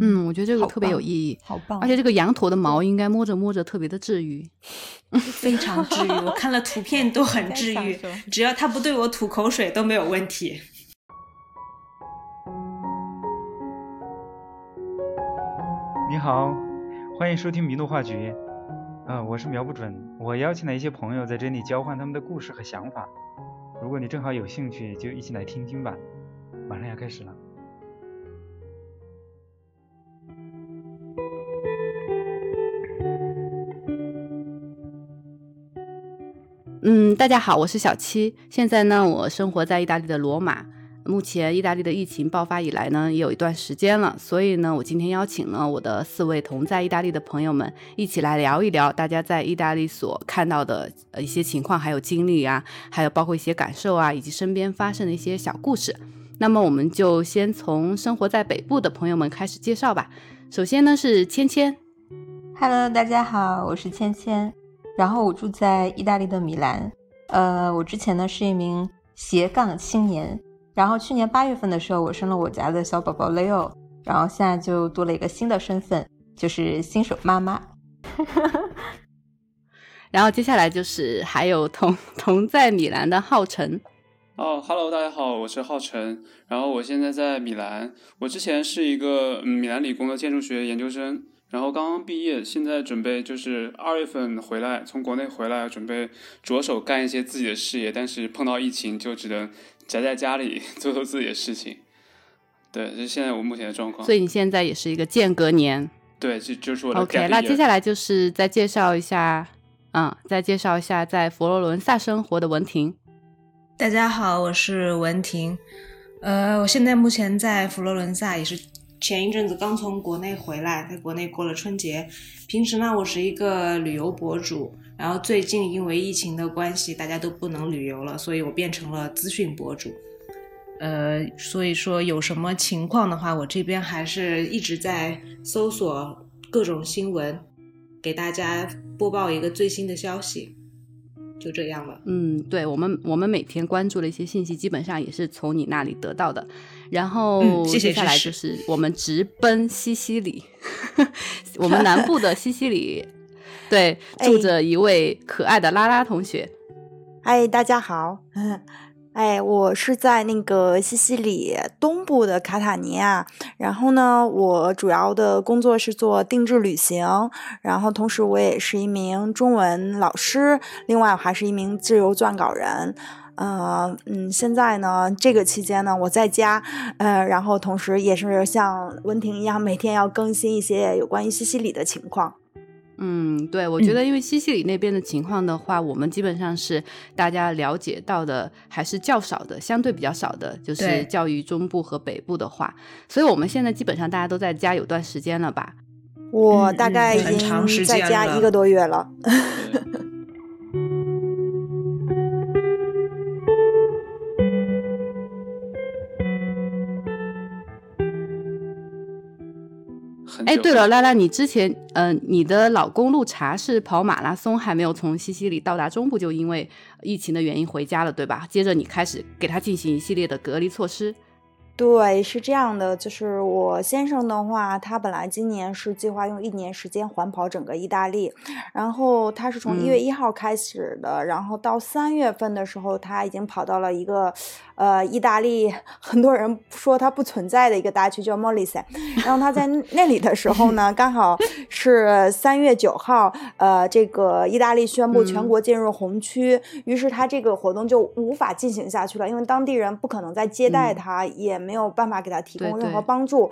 嗯，我觉得这个特别有意义，好棒！而且这个羊驼的毛应该摸着摸着特别的治愈，非常治愈。我看了图片都很治 愈，只要它不对我吐口水都没有问题。你好，欢迎收听迷路话局。嗯，我是瞄不准。我邀请了一些朋友在这里交换他们的故事和想法。如果你正好有兴趣，就一起来听听吧。马上要开始了。嗯，大家好，我是小七。现在呢，我生活在意大利的罗马。目前意大利的疫情爆发以来呢，也有一段时间了。所以呢，我今天邀请了我的四位同在意大利的朋友们，一起来聊一聊大家在意大利所看到的呃一些情况，还有经历啊，还有包括一些感受啊，以及身边发生的一些小故事。那么，我们就先从生活在北部的朋友们开始介绍吧。首先呢，是芊芊。Hello，大家好，我是芊芊。然后我住在意大利的米兰，呃，我之前呢是一名斜杠青年，然后去年八月份的时候，我生了我家的小宝宝 Leo，然后现在就多了一个新的身份，就是新手妈妈。然后接下来就是还有同同在米兰的浩辰。哦，Hello，大家好，我是浩辰，然后我现在在米兰，我之前是一个米兰理工的建筑学研究生。然后刚刚毕业，现在准备就是二月份回来，从国内回来，准备着手干一些自己的事业。但是碰到疫情，就只能宅在家里 做做自己的事情。对，这是现在我目前的状况。所以你现在也是一个间隔年。对，就就是我的。OK，那接下来就是再介绍一下，嗯，再介绍一下在佛罗伦萨生活的文婷。大家好，我是文婷。呃，我现在目前在佛罗伦萨，也是。前一阵子刚从国内回来，在国内过了春节。平时呢，我是一个旅游博主，然后最近因为疫情的关系，大家都不能旅游了，所以我变成了资讯博主。呃，所以说有什么情况的话，我这边还是一直在搜索各种新闻，给大家播报一个最新的消息。就这样了。嗯，对我们，我们每天关注的一些信息，基本上也是从你那里得到的。然后接下来就是我们直奔西西里，我们南部的西西里，对，住着一位可爱的拉拉同学。嗨，大家好。哎，我是在那个西西里东部的卡塔尼亚，然后呢，我主要的工作是做定制旅行，然后同时我也是一名中文老师，另外我还是一名自由撰稿人，呃，嗯，现在呢，这个期间呢，我在家，呃，然后同时也是像文婷一样，每天要更新一些有关于西西里的情况。嗯，对，我觉得因为西西里那边的情况的话，我们基本上是大家了解到的还是较少的，相对比较少的，就是教育中部和北部的话，所以我们现在基本上大家都在家有段时间了吧？我大概已经在家一个多月了。哎，对了，拉拉，你之前，嗯，你的老公陆茶是跑马拉松，还没有从西西里到达中部，就因为疫情的原因回家了，对吧？接着你开始给他进行一系列的隔离措施。对，是这样的，就是我先生的话，他本来今年是计划用一年时间环跑整个意大利，然后他是从一月一号开始的，然后到三月份的时候，他已经跑到了一个，呃，意大利很多人说它不存在的一个大区叫莫里塞，然后他在那里的时候呢，刚好是三月九号，呃，这个意大利宣布全国进入红区，于是他这个活动就无法进行下去了，因为当地人不可能再接待他，也。没有办法给他提供任何帮助，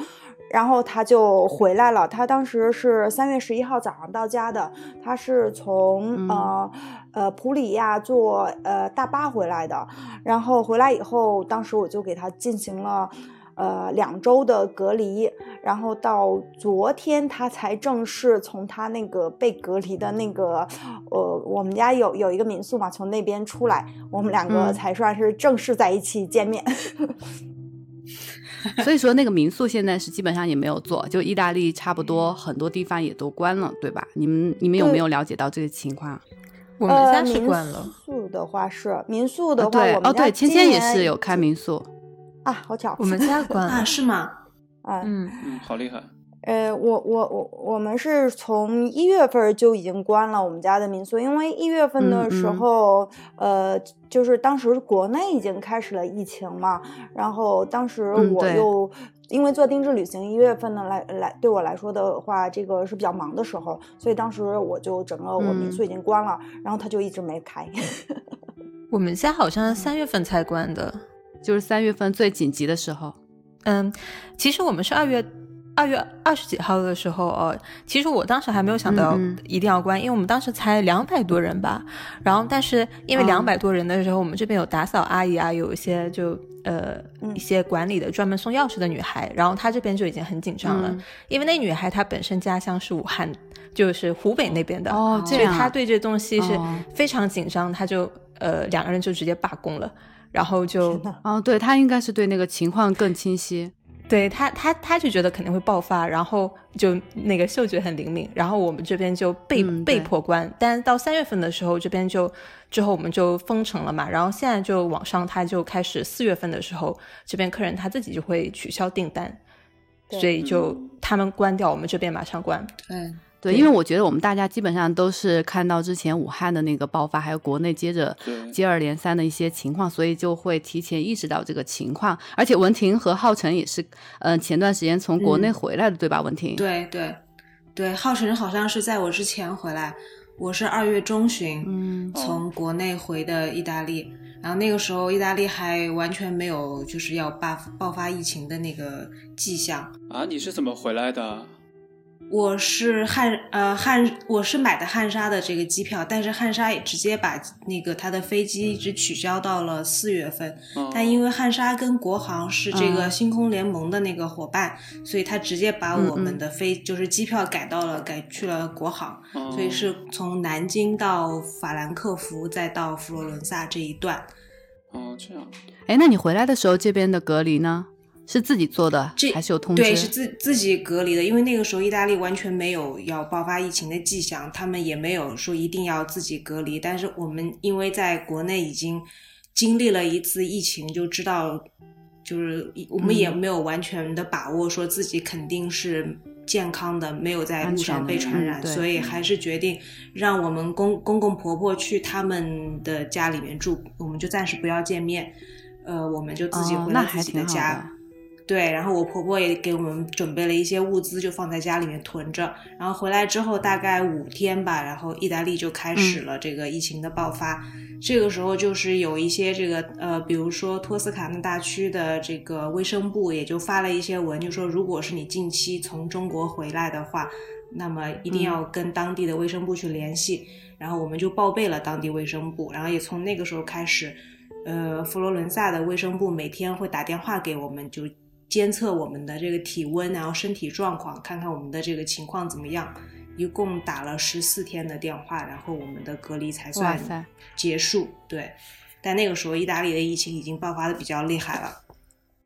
然后他就回来了。他当时是三月十一号早上到家的，他是从呃呃普里亚坐呃大巴回来的。然后回来以后，当时我就给他进行了呃两周的隔离，然后到昨天他才正式从他那个被隔离的那个呃我们家有有一个民宿嘛，从那边出来，我们两个才算是正式在一起见面。所以说，那个民宿现在是基本上也没有做，就意大利差不多很多地方也都关了，对吧？你们你们有没有了解到这个情况？我们家是关了。民宿的话是民宿的话，对哦对，芊芊也是有开民宿啊，好巧，我们家关了啊？是吗？啊嗯嗯，好厉害。呃，我我我我们是从一月份就已经关了我们家的民宿，因为一月份的时嗯嗯候，呃，就是当时国内已经开始了疫情嘛，然后当时我又、因为做定制旅行，一月份呢来来对我来说的话，这个是比较忙的时候，所以当时我就整个我民嗯宿已经关了，然后它就一直没开。我们家好像是三月份才关的。就是三月份最紧急的时候。嗯，其实我们是二月二月二十几号的时候哦，其实我当时还没有想到一定要关，因为我们当时才两百多人吧。然后，但是因为哦两百多人的时候，我们这边有打扫阿姨啊，有一些就呃、嗯。一些管理的专门送钥匙的女孩，然后她这边就已经很紧张了，嗯。因为那女孩她本身家乡是武汉，就是湖北那边的，所以她对这东西是哦。非常紧张，她就呃两个人就直接罢工了。然后就哦，对她应该是对那个情况更清晰。对他，他他就觉得肯定会爆发，然后就那个嗅觉很灵敏，然后我们这边就被、嗯被迫关，但是到三月份的时候，这边就之后我们就封城了嘛，然后现在就网上他就开始四月份的时候，这边客人他自己就会取消订单，所以就嗯。他们关掉，我们这边马上关。对，对，因为我觉得我们大家基本上都是看到之前武汉的那个爆发，还有国内接着接二连三的一些情况，所以就会提前意识到这个情况。而且文婷和浩辰也是，嗯、前段时间从国内嗯回来的，对吧？文婷，对对对，浩辰好像是在我之前回来，我是二月中旬，嗯从国内回的意大利，然后那个时候意大利还完全没有就是要爆爆发疫情的那个迹象。啊，你是怎么回来的？我是汉呃汉，我是买的汉莎的这个机票，但是汉莎也直接把那个他的飞机一直取消到了四月份。嗯但因为汉莎跟国航是这个嗯星空联盟的那个伙伴，所以他直接把嗯我们的飞就是机票改到了改去了国航，嗯所以是从南京到法兰克福再到佛罗伦萨这一段。哦，这样。哎，那你回来的时候这边的隔离呢？是自己做的这还是有通知？对，是自自己隔离的，因为那个时候意大利完全没有要爆发疫情的迹象，他们也没有说一定要自己隔离。但是我们因为在国内已经经历了一次疫情，就知道，就是我们也嗯没有完全的把握说自己肯定是健康的，没有在路上被传染，嗯所以还是决定让我们公公公婆婆去他们的家里面住，我们就暂时不要见面，呃，我们就自己回到自己的家。的对，然后我婆婆也给我们准备了一些物资，就放在家里面囤着。然后回来之后大概五天吧，然后意大利就开始了这个疫情的爆发。这个时候就是有一些这个呃，比如说托斯卡纳大区的这个卫生部也就发了一些文，就说如果是你近期从中国回来的话，那么一定要跟当地的卫生部去联系。然后我们就报备了当地卫生部，然后也从那个时候开始，呃，佛罗伦萨的卫生部每天会打电话给我们，就监测我们的这个体温，然后身体状况，看看我们的这个情况怎么样。一共打了十四天的电话，然后我们的隔离才算，结束。对，但那个时候意大利的疫情已经爆发的比较厉害了。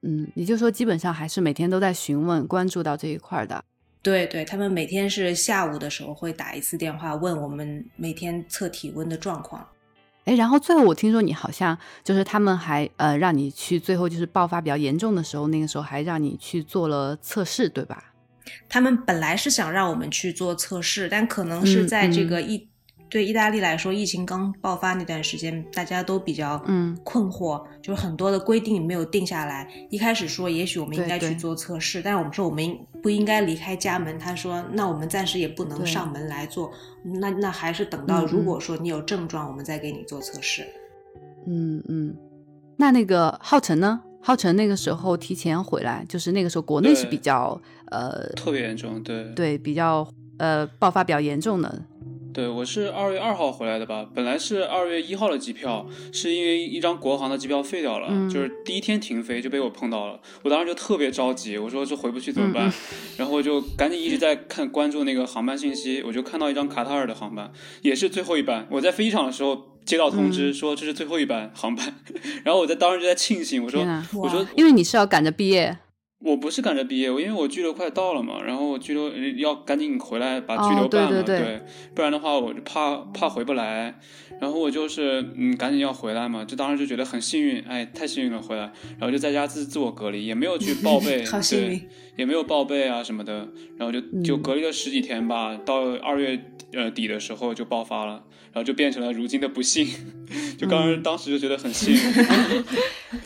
嗯，也就是说基本上还是每天都在询问、关注到这一块儿的。对对，他们每天是下午的时候会打一次电话，问我们每天测体温的状况。哎，然后最后我听说你好像就是他们还呃让你去，最后就是爆发比较严重的时候，那个时候还让你去做了测试，对吧？他们本来是想让我们去做测试，但可能是嗯在这嗯个意、对意大利来说，疫情刚爆发那段时间，大家都比较嗯困惑，就是很多的规定没有定下来。一开始说，也许我们应该去做测试，但是我们说我们不应该离开家门？他说，那我们暂时也不能上门来做，那那还是等到如果说你有症状，我们再给你做测试。嗯嗯。那那个浩辰呢？浩辰那个时候提前回来，就是那个时候国内是比较呃特别严重，对对比较呃爆发比较严重的。对，我是二月二号回来的吧？本来是二月一号的机票，是因为一张国航的机票废掉了，嗯就是第一天停飞就被我碰到了，我当时就特别着急，我说这回不去怎么办？嗯然后我就赶紧一直在看关注那个航班信息，我就看到一张卡塔尔的航班，也是最后一班。我在飞机场的时候接到通知嗯说这是最后一班航班，然后我在当时就在庆幸，我说我说因为你是要赶着毕业，我不是赶着毕业，我因为我拘留快到了嘛，然后我居留呃要赶紧回来把居哦对留办了，对对不然的话我就怕怕回不来，然后我就是嗯赶紧要回来嘛，就当时就觉得很幸运，哎太幸运了回来，然后就在家自自我隔离，也没有去报备，好幸对运，也没有报备啊什么的，然后就就隔离了十几天吧，到二月呃底的时候就爆发了，然后就变成了如今的不幸，就刚当时就觉得很幸运，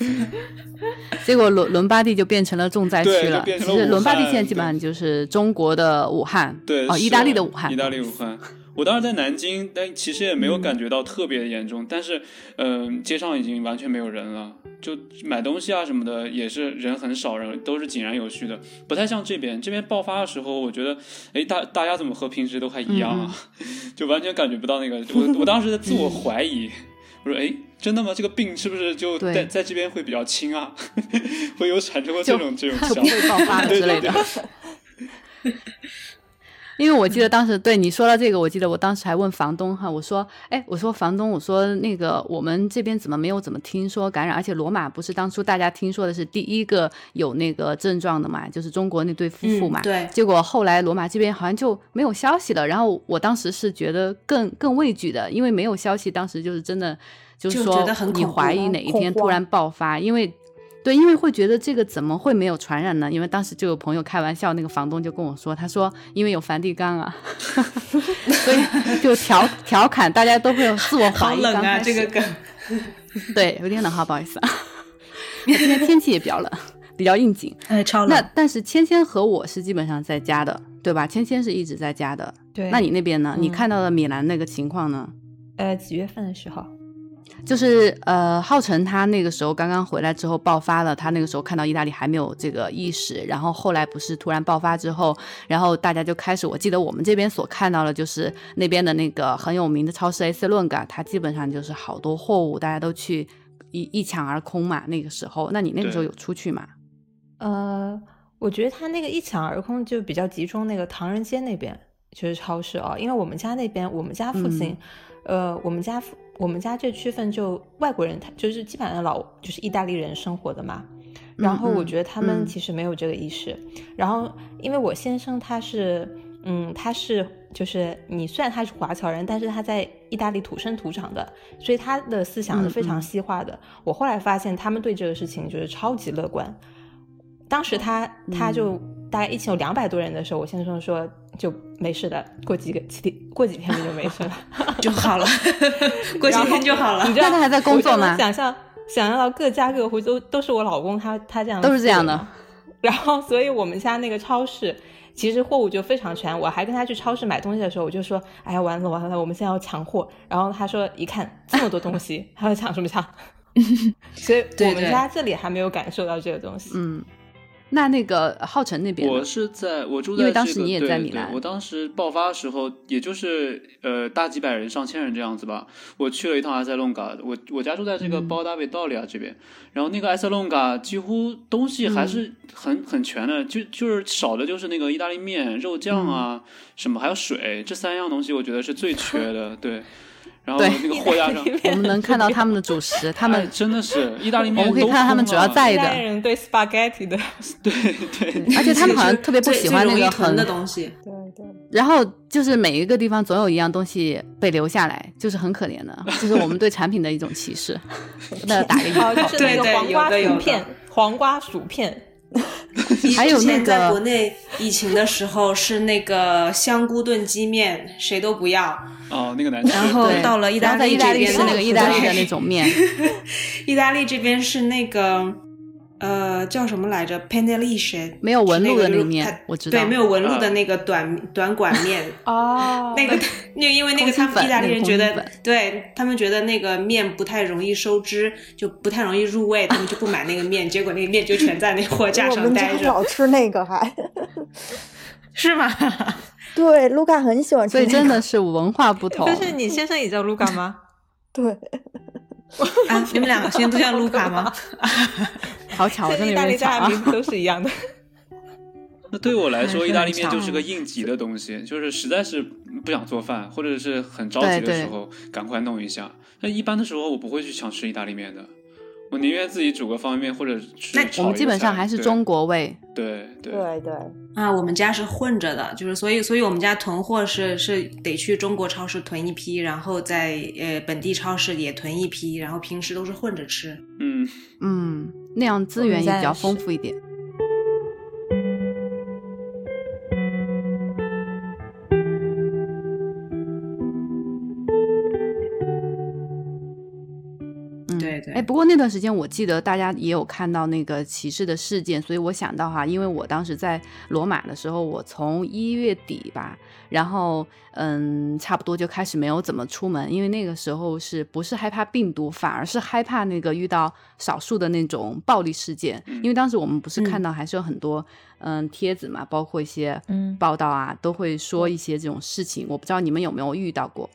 结果伦伦巴第就变成了重灾区了。变成了其实伦巴第现在基本上就是中国的武汉，对，哦，意大利的武汉，意大利武汉。我当时在南京，但其实也没有嗯感觉到特别严重，但是，嗯、街上已经完全没有人了，就买东西啊什么的也是人很少，人都是井然有序的，不太像这边。这边爆发的时候，我觉得，哎，大大家怎么和平时都还一样啊？就完全感觉不到那个。我我当时在自我怀疑，我说，哎，真的吗？这个病是不是就在在这边会比较轻啊？会有产生过这种这种就想法？不会爆发 之类的。因为我记得当时对你说到这个，我记得我当时还问房东哈，我说，哎，我说房东，我说那个我们这边怎么没有怎么听说感染？而且罗马不是当初大家听说的是第一个有那个症状的嘛，就是中国那对夫妇嘛。嗯对结果后来罗马这边好像就没有消息了，然后我当时是觉得更更畏惧的，因为没有消息，当时就是真的就是说你怀疑哪一天突然爆发，因为。对，因为会觉得这个怎么会没有传染呢？因为当时就有朋友开玩笑，那个房东就跟我说，他说因为有梵蒂冈啊，所以就调调侃大家都会有自我怀疑。好冷啊，这个梗。对有点冷哈，不好意思啊。今天天气也比较冷，比较应景。哎，超那。但是芊芊和我是基本上在家的，对吧？芊芊是一直在家的。对，那你那边呢？你嗯看到的米兰那个情况呢？呃几月份的时候？就是呃，浩辰他那个时候刚刚回来之后爆发了，他那个时候看到意大利还没有这个意识，然后后来不是突然爆发之后，然后大家就开始，我记得我们这边所看到的就是那边的那个很有名的超市 AC 论港，它基本上就是好多货物大家都去一一抢而空嘛。那个时候，那你那个时候有出去吗？呃，我觉得他那个一抢而空就比较集中那个唐人街那边，就是超市啊，因为我们家那边，我们家附近，呃，我们家附我们家这区分就外国人，他就是基本上老就是意大利人生活的嘛。然后我嗯觉得他们嗯其实没有这个意识。然后因为我先生他是，嗯，他是就是你虽然他是华侨人，但是他在意大利土生土长的，所以他的思想是非常嗯嗯西化的。我后来发现他们对这个事情就是超级乐观。当时他他就大概一起有两百多人的时候，我先生说就没事的，过几个几天过几天就没事了。就好了，过几天就好了你。知道那他还在工作吗想象想象到各家各户都都是我老公他他这样都是这样的。然后，所以我们家那个超市其实货物就非常全。我还跟他去超市买东西的时候，我就说：“哎呀，完了完了，我们现在要抢货。”然后他说：“一看这么多东西，还要抢什么抢？”所以我们家这里还没有感受到这个东西。嗯，那那个浩辰那边呢？我是在我住在、这个，因为当时你也在米兰我当时爆发的时候，也就是呃大几百人、上千人这样子吧。我去了一趟埃塞隆嘎，我我家住在这个嗯。包达维道里亚这边，然后那个埃塞隆嘎几乎东西还嗯。是很、很全的，就就是少的就是那个意大利面、肉酱啊、嗯。什么，还有水，这三样东西我觉得是最缺的，对。然后对。那个货架上，我们能看到他们的主食，他哎们真的是意大利面我们可以都看到他们主要在意大利人对 spaghetti 的，对对。而且他们好像特别不喜欢那个很的东西。对对。然后就是每一个地方总有一样东西被留下来，就是很可怜的，就是我们对产品的一种歧视。那打个引号。哦，，就是那对对个黄瓜有的有的。薯片，黄瓜薯片，还有那之前在国内疫情的时候是那个香菇炖鸡面，谁都不要。哦，那个难吃。然后到了意大利这边是那个意大利的那种面，意大利这边是那个呃叫什么来着 p e n e l i s h 没有纹路的那那个我知道对，没有纹路的啊那个短、短管面。哦那个，那个，因为那个他们意大利人觉得对他们觉得那个面不太容易收汁，就不太容易入味，他们就不买那个面，结果那个面就全在那货架上待着，家老吃那个还，是吗？对，卢卡很喜欢吃、那个，所以真的是文化不同。但是你先生也叫卢卡吗？对，啊，你们两个现在都叫卢卡吗？好巧，我真的有这意大利点巧啊家的名！字都是一样的。那对我来说，嗯意大利面就是个应急的东西，就是实在是不想做饭，或者是很着急的时候，赶快弄一下。那一般的时候，我不会去想吃意大利面的，我宁愿自己煮个方便面或者吃那我们基本上还是中国味，对对对对，啊，我们家是混着的，就是所以，所以我们家囤货是是得去中国超市囤一批，然后在呃本地超市也囤一批，然后平时都是混着吃。嗯，嗯，那样资源也比较丰富一点。哎，不过那段时间我记得大家也有看到那个歧视的事件，所以我想到哈，因为我当时在罗马的时候，我从一月底吧，然后嗯，差不多就开始没有怎么出门，因为那个时候是不是害怕病毒，反而是害怕那个遇到少数的那种暴力事件，因为当时我们不是看到还是有很多嗯帖子嘛，包括一些嗯。报道啊，都会说一些这种事情，我不知道你们有没有遇到过。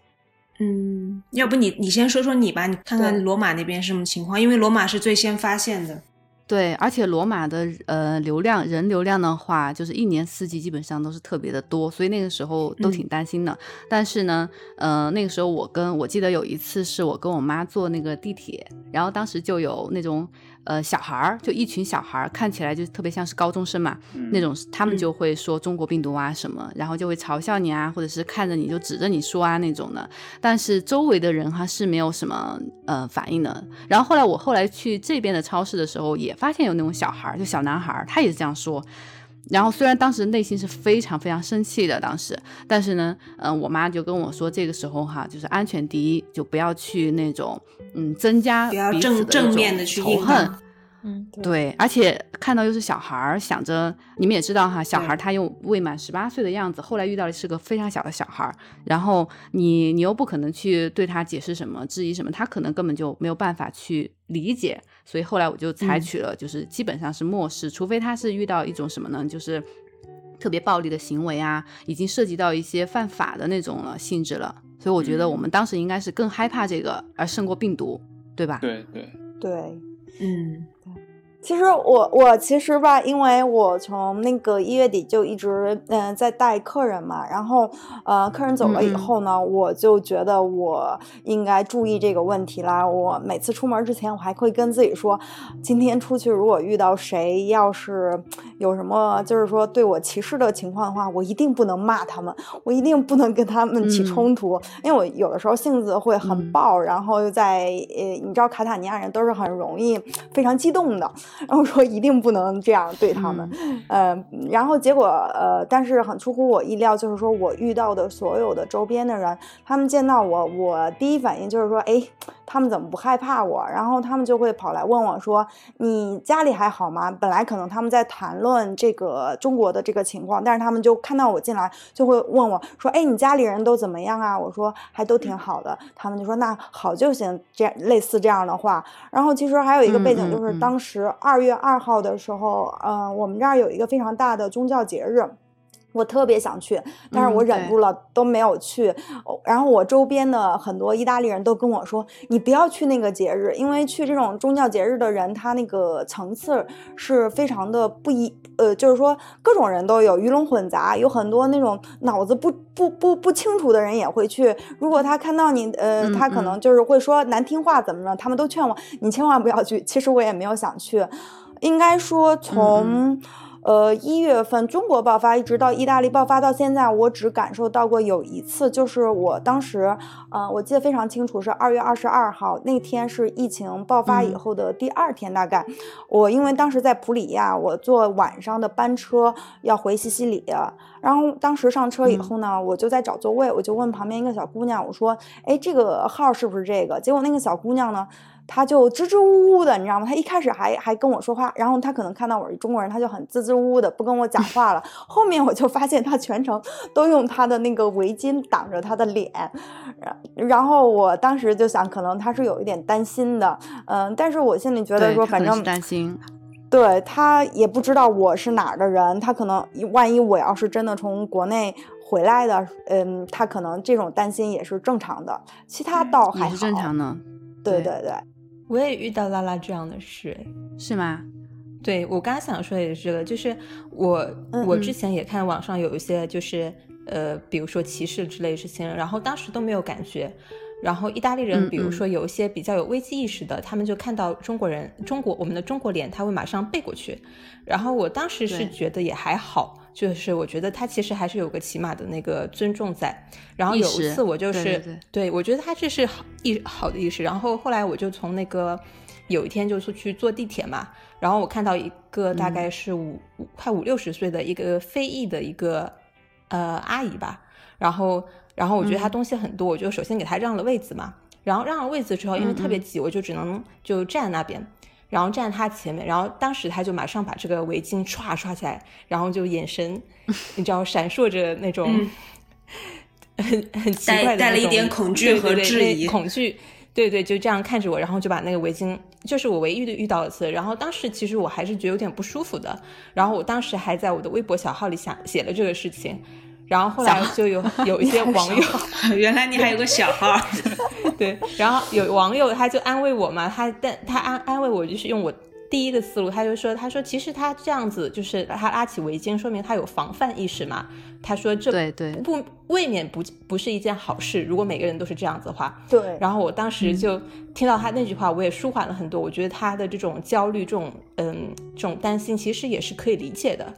嗯，要不你你先说说你吧，你看看罗马那边是什么情况，因为罗马是最先发现的。对，而且罗马的呃流量人流量的话，就是一年四季基本上都是特别的多，所以那个时候都挺担心的。但是呢，呃，那个时候我跟我记得有一次是我跟我妈坐那个地铁，然后当时就有那种呃小孩儿，就一群小孩儿，看起来就特别像是高中生嘛，那种他们就会说中国病毒啊什么，然后就会嘲笑你啊，或者是看着你就指着你说啊那种的。但是周围的人哈是没有什么呃反应的。然后后来我后来去这边的超市的时候，也发现有那种小孩儿，就小男孩儿，他也是这样说。然后虽然当时内心是非常非常生气的，当时，但是呢，嗯、我妈就跟我说，这个时候哈，就是安全第一，就不要去那种嗯增加不要彼此正正的仇恨对。嗯，对，而且看到又是小孩儿，想着你们也知道哈，小孩儿他又未满十八岁的样子，后来遇到的是个非常小的小孩儿，然后你你又不可能去对他解释什么、质疑什么，他可能根本就没有办法去理解，所以后来我就采取了，就是基本上是漠视，除非他是遇到一种什么呢，就是特别暴力的行为啊，已经涉及到一些犯法的那种了性质了，所以我觉得我们当时应该是更害怕这个，而胜过病毒，对吧？对对，对，嗯。对。其实我我其实吧，因为我从那个一月底就一直嗯、呃在带客人嘛，然后呃客人走了以后呢，我就觉得我应该注意这个问题啦。我每次出门之前，我还会跟自己说，今天出去如果遇到谁要是有什么就是说对我歧视的情况的话，我一定不能骂他们，我一定不能跟他们起嗯冲突，因为我有的时候性子会很嗯爆，然后又在呃你知道卡塔尼亚人都是很容易非常激动的。然后说一定不能这样对他们，呃，然后结果呃，但是很出乎我意料，就是说我遇到的所有的周边的人，他们见到我，我第一反应就是说，哎，他们怎么不害怕我？然后他们就会跑来问我说，你家里还好吗？本来可能他们在谈论这个中国的这个情况，但是他们就看到我进来，就会问我说，哎，你家里人都怎么样啊？我说还都挺好的，他们就说那好就行，这样类似这样的话。然后其实还有一个背景，就是当时二月二号的时候，呃，我们这儿有一个非常大的宗教节日。我特别想去，但是嗯我忍住了，都没有去。哦然后我周边的很多意大利人都跟我说：“你不要去那个节日，因为去这种宗教节日的人，他那个层次是非常的不一，呃，就是说各种人都有，鱼龙混杂，有很多那种脑子不不不不清楚的人也会去。如果他看到你，呃，嗯他可能就是会说难听话怎么着，他们都劝我你千万不要去。其实我也没有想去，应该说从。呃，一月份中国爆发，一直到意大利爆发到现在，我只感受到过有一次，就是我当时，呃，我记得非常清楚，是二月二十二号那天是疫情爆发以嗯。后的第二天，大概、我因为当时在普里亚，我坐晚上的班车要回西西里，然后当时上车以嗯。后呢，我就在找座位，我就问旁边一个小姑娘，我说，哎，这个号是不是这个？结果那个小姑娘呢，她就支支吾吾的，你知道吗？他一开始还还跟我说话，然后他可能看到我是中国人，他就很支支吾吾的不跟我讲话了。后面我就发现他全程都用他的那个围巾挡着他的脸，然然后我当时就想，可能他是有一点担心的，嗯，但是我心里觉得说，反正担心，对他也不知道我是哪儿的人，他可能万一我要是真的从国内回来的，嗯，他可能这种担心也是正常的，其他倒还好，也是正常的，对对。对对，我也遇到拉拉这样的事，哎是吗？对我刚刚想说也是这个，就是我我之前也看网上有一些就是呃，比如说歧视之类的事情，然后当时都没有感觉。然后意大利人，嗯比如嗯说有一些比较有危机意识的，他们就看到中国人，中国我们的中国脸，他会马上背过去。然后我当时是觉得也还好，就是我觉得他其实还是有个起码的那个尊重在。然后有一次我就是对对对我觉得他这是好意好的意识。然后后来我就从那个有一天就出去坐地铁嘛，然后我看到一个大概是五、五快五六十岁的一个非裔的一个呃阿姨吧，然后然后我觉得她嗯东西很多，我就首先给她让了位子嘛。然后让了位子之后，因为特别挤，我就只能就站那边，然后站在他前面，然后当时他就马上把这个围巾歘歘起来，然后就眼神，你知道闪烁着那种很 很奇怪的带了一点恐惧和质疑，恐惧。对对，就这样看着我，然后就把那个围巾，就是我唯一的遇到一次。然后当时其实我还是觉得有点不舒服的。然后我当时还在我的微博小号里想写了这个事情。然后后来就有有一些网友，原来你还有个小号，对。然后有网友他就安慰我嘛，他但他安安慰我就是用我。第一个思路，他就说：“他说其实他这样子，就是他拉起围巾，说明他有防范意识嘛。他说这对对不未免不不是一件好事。如果每个人都是这样子的话，对。然后我当时就听到他那句话，我也舒缓了很多。我觉得他的这种焦虑，这种嗯这种担心，其实也是可以理解的。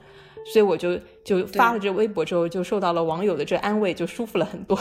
所以我就就发了这微博之后，就受到了网友的这安慰，就舒服了很多。”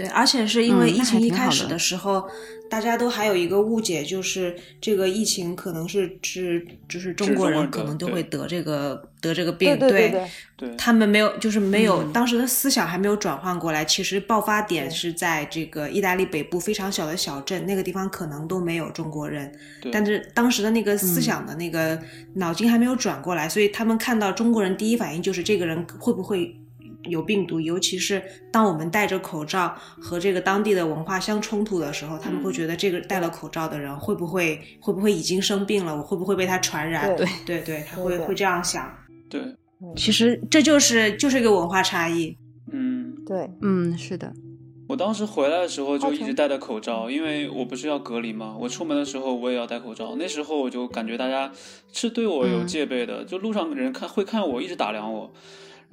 对，而且是因为疫情一开始的时候，大家都还有一个误解，就是这个疫情可能是是就是中国人可能都会得这个得这个病，对对，他们没有就是没有当时的思想还没有转换过来，其实爆发点是在这个意大利北部非常小的小镇，那个地方可能都没有中国人，但是当时的那个思想的那个脑筋还没有转过来，所以他们看到中国人第一反应就是这个人会不会。有病毒，尤其是当我们戴着口罩和这个当地的文化相冲突的时候，他们会觉得这个戴了口罩的人会不会会不会已经生病了？我会不会被他传染？对对对，他会会这样想。对，其实这就是就是一个文化差异。嗯，对，嗯，是的。我当时回来的时候就一直戴着口罩，因为我不是要隔离吗？我出门的时候我也要戴口罩。那时候我就感觉大家是对我有戒备的，就路上人看会看我，一直打量我。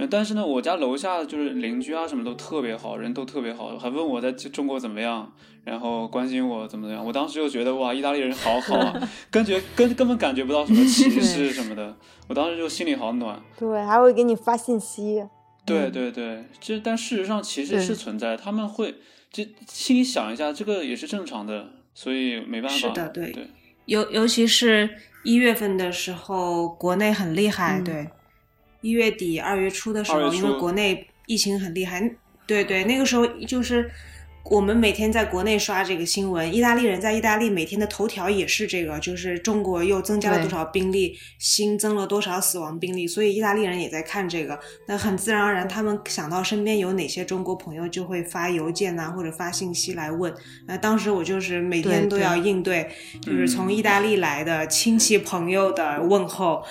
但是呢，我家楼下就是邻居啊，什么都特别好，人都特别好，还问我在中国怎么样，然后关心我怎么怎样。我当时就觉得哇，意大利人好好啊，感觉根根本感觉不到什么歧视什么的。我当时就心里好暖。对，还会给你发信息。对对对，这但事实上其实是存在，他们会就心里想一下，这个也是正常的，所以没办法。是的，对对。尤尤其是一月份的时候，国内很厉害，对。一月底二月初的时候，因为国内疫情很厉害，对对，那个时候就是。我们每天在国内刷这个新闻，意大利人在意大利每天的头条也是这个，就是中国又增加了多少病例，新增了多少死亡病例，所以意大利人也在看这个。那很自然而然，他们想到身边有哪些中国朋友，就会发邮件呐，或者发信息来问。那当时我就是每天都要应对，就是从意大利来的亲戚朋友的问候，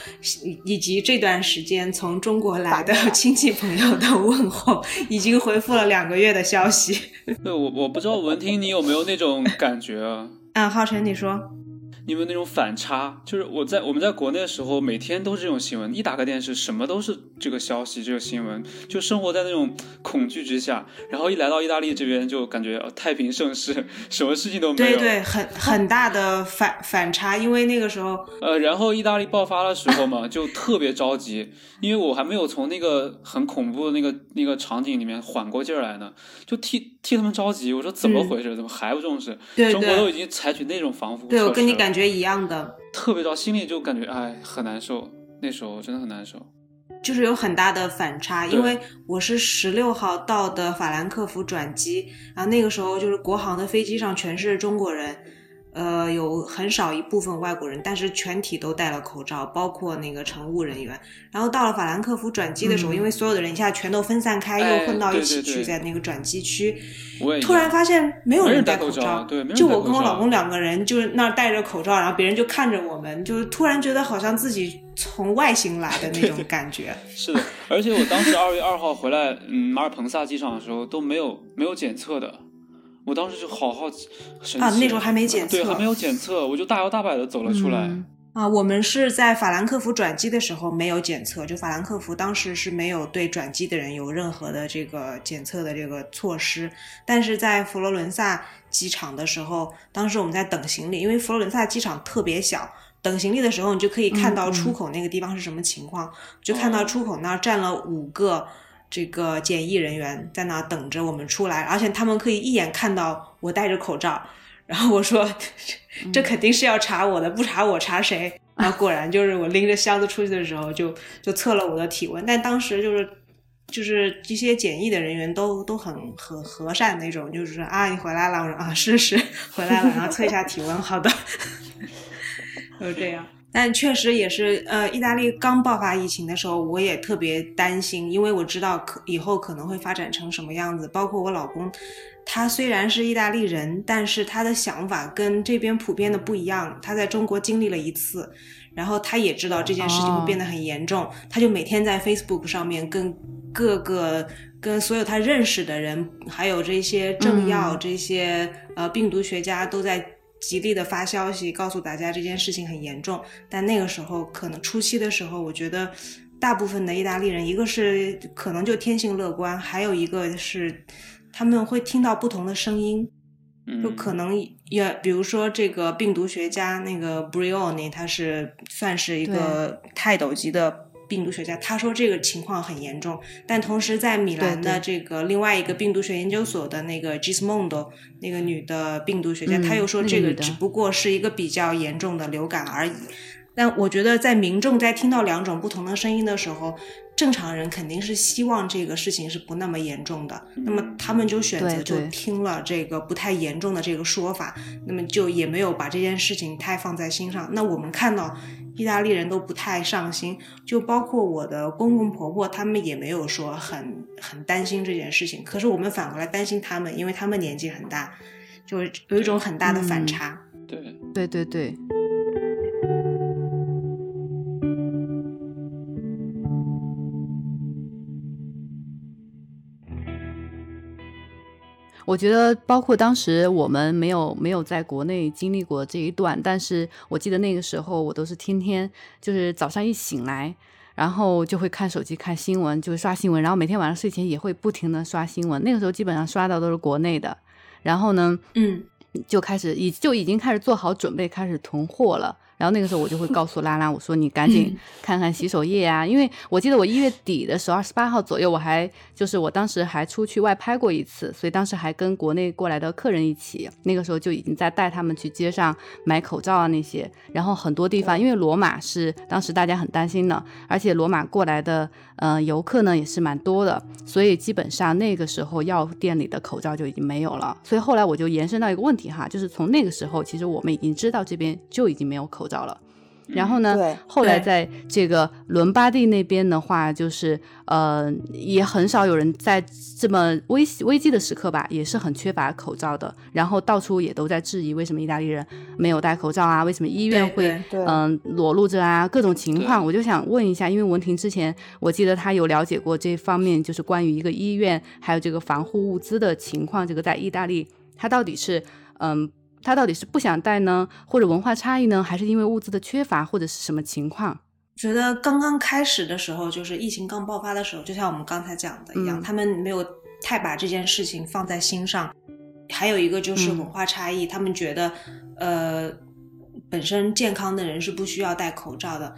以及这段时间从中国来的亲戚朋友的问候，已经回复了两个月的消息。对我。我不知道文婷你有没有那种感觉啊？嗯，浩辰你说。你有没有那种反差？就是我在我们在国内的时候，每天都是这种新闻，一打开电视，什么都是这个消息、这个新闻，就生活在那种恐惧之下。然后一来到意大利这边，就感觉太平盛世，什么事情都没有。对对，很很大的反反差，因为那个时候，呃，然后意大利爆发的时候嘛，就特别着急，因为我还没有从那个很恐怖的那个那个场景里面缓过劲儿来呢，就替替他们着急。我说怎么回事？怎么还不重视？中国都已经采取那种防护对我跟你感。觉一样的，特别着心里就感觉哎很难受，那时候真的很难受，就是有很大的反差。因为我是十六号到的法兰克福转机，然后那个时候就是国航的飞机上全是中国人。呃，有很少一部分外国人，但是全体都戴了口罩，包括那个乘务人员。然后到了法兰克福转机的时候，因为所有的人一下全都分散开，又混到一起去，在那个转机区，突然发现没有人戴口罩，对，就我跟我老公两个人，就是那戴着口罩，然后别人就看着我们，就是突然觉得好像自己从外星来的那种感觉。是的，而且我当时二月二号回来，嗯，马尔彭萨机场的时候都没有没有检测的。我当时就好好奇啊，那时候还没检测，对，还没有检测，我就大摇大摆的走了出来。啊，我们是在法兰克福转机的时候没有检测，就法兰克福当时是没有对转机的人有任何的这个检测的这个措施。但是在佛罗伦萨机场的时候，当时我们在等行李，因为佛罗伦萨机场特别小，等行李的时候你就可以看到出口那个地方是什么情况，就看到出口那儿站了五个。这个检疫人员在那等着我们出来，而且他们可以一眼看到我戴着口罩。然后我说：“这肯定是要查我的，不查我查谁？”然后果然就是我拎着箱子出去的时候，就就测了我的体温。但当时就是就是这些检疫的人员都都很很和善那种，就是说啊，你回来了，我说啊，是是回来了，然后测一下体温，好的，就是这样。但确实也是，呃，意大利刚爆发疫情的时候，我也特别担心，因为我知道可以后可能会发展成什么样子。包括我老公，他虽然是意大利人，但是他的想法跟这边普遍的不一样。他在中国经历了一次，然后他也知道这件事情会变得很严重，他就每天在 Facebook 上面跟各个、跟所有他认识的人，还有这些政要、这些呃病毒学家都在。极力的发消息告诉大家这件事情很严重，但那个时候可能初期的时候，我觉得大部分的意大利人，一个是可能就天性乐观，还有一个是他们会听到不同的声音，就可能也比如说这个病毒学家那个 Brioni，他是算是一个泰斗级的。病毒学家他说这个情况很严重，但同时在米兰的这个另外一个病毒学研究所的那个 Gismondo 那个女的病毒学家，她又说这个只不过是一个比较严重的流感而已。但我觉得在民众在听到两种不同的声音的时候，正常人肯定是希望这个事情是不那么严重的，那么他们就选择就听了这个不太严重的这个说法，那么就也没有把这件事情太放在心上。那我们看到。意大利人都不太上心，就包括我的公公婆婆，他们也没有说很很担心这件事情。可是我们反过来担心他们，因为他们年纪很大，就有一种很大的反差。对，对对对。我觉得，包括当时我们没有没有在国内经历过这一段，但是我记得那个时候，我都是天天就是早上一醒来，然后就会看手机看新闻，就是刷新闻，然后每天晚上睡前也会不停的刷新闻。那个时候基本上刷到都是国内的，然后呢，嗯，就开始已就已经开始做好准备，开始囤货了。然后那个时候我就会告诉拉拉，我说你赶紧看看洗手液啊，因为我记得我一月底的时候，二十八号左右，我还就是我当时还出去外拍过一次，所以当时还跟国内过来的客人一起，那个时候就已经在带他们去街上买口罩啊那些。然后很多地方，因为罗马是当时大家很担心的，而且罗马过来的呃游客呢也是蛮多的，所以基本上那个时候药店里的口罩就已经没有了。所以后来我就延伸到一个问题哈，就是从那个时候，其实我们已经知道这边就已经没有口。罩了，然后呢？后来在这个伦巴第那边的话，就是呃，也很少有人在这么危危机的时刻吧，也是很缺乏口罩的。然后到处也都在质疑，为什么意大利人没有戴口罩啊？为什么医院会嗯裸露着啊？各种情况，我就想问一下，因为文婷之前我记得她有了解过这方面，就是关于一个医院还有这个防护物资的情况，这个在意大利，它到底是嗯。他到底是不想带呢，或者文化差异呢，还是因为物资的缺乏，或者是什么情况？觉得刚刚开始的时候，就是疫情刚爆发的时候，就像我们刚才讲的一样，他们没有太把这件事情放在心上。还有一个就是文化差异，他们觉得，呃，本身健康的人是不需要戴口罩的，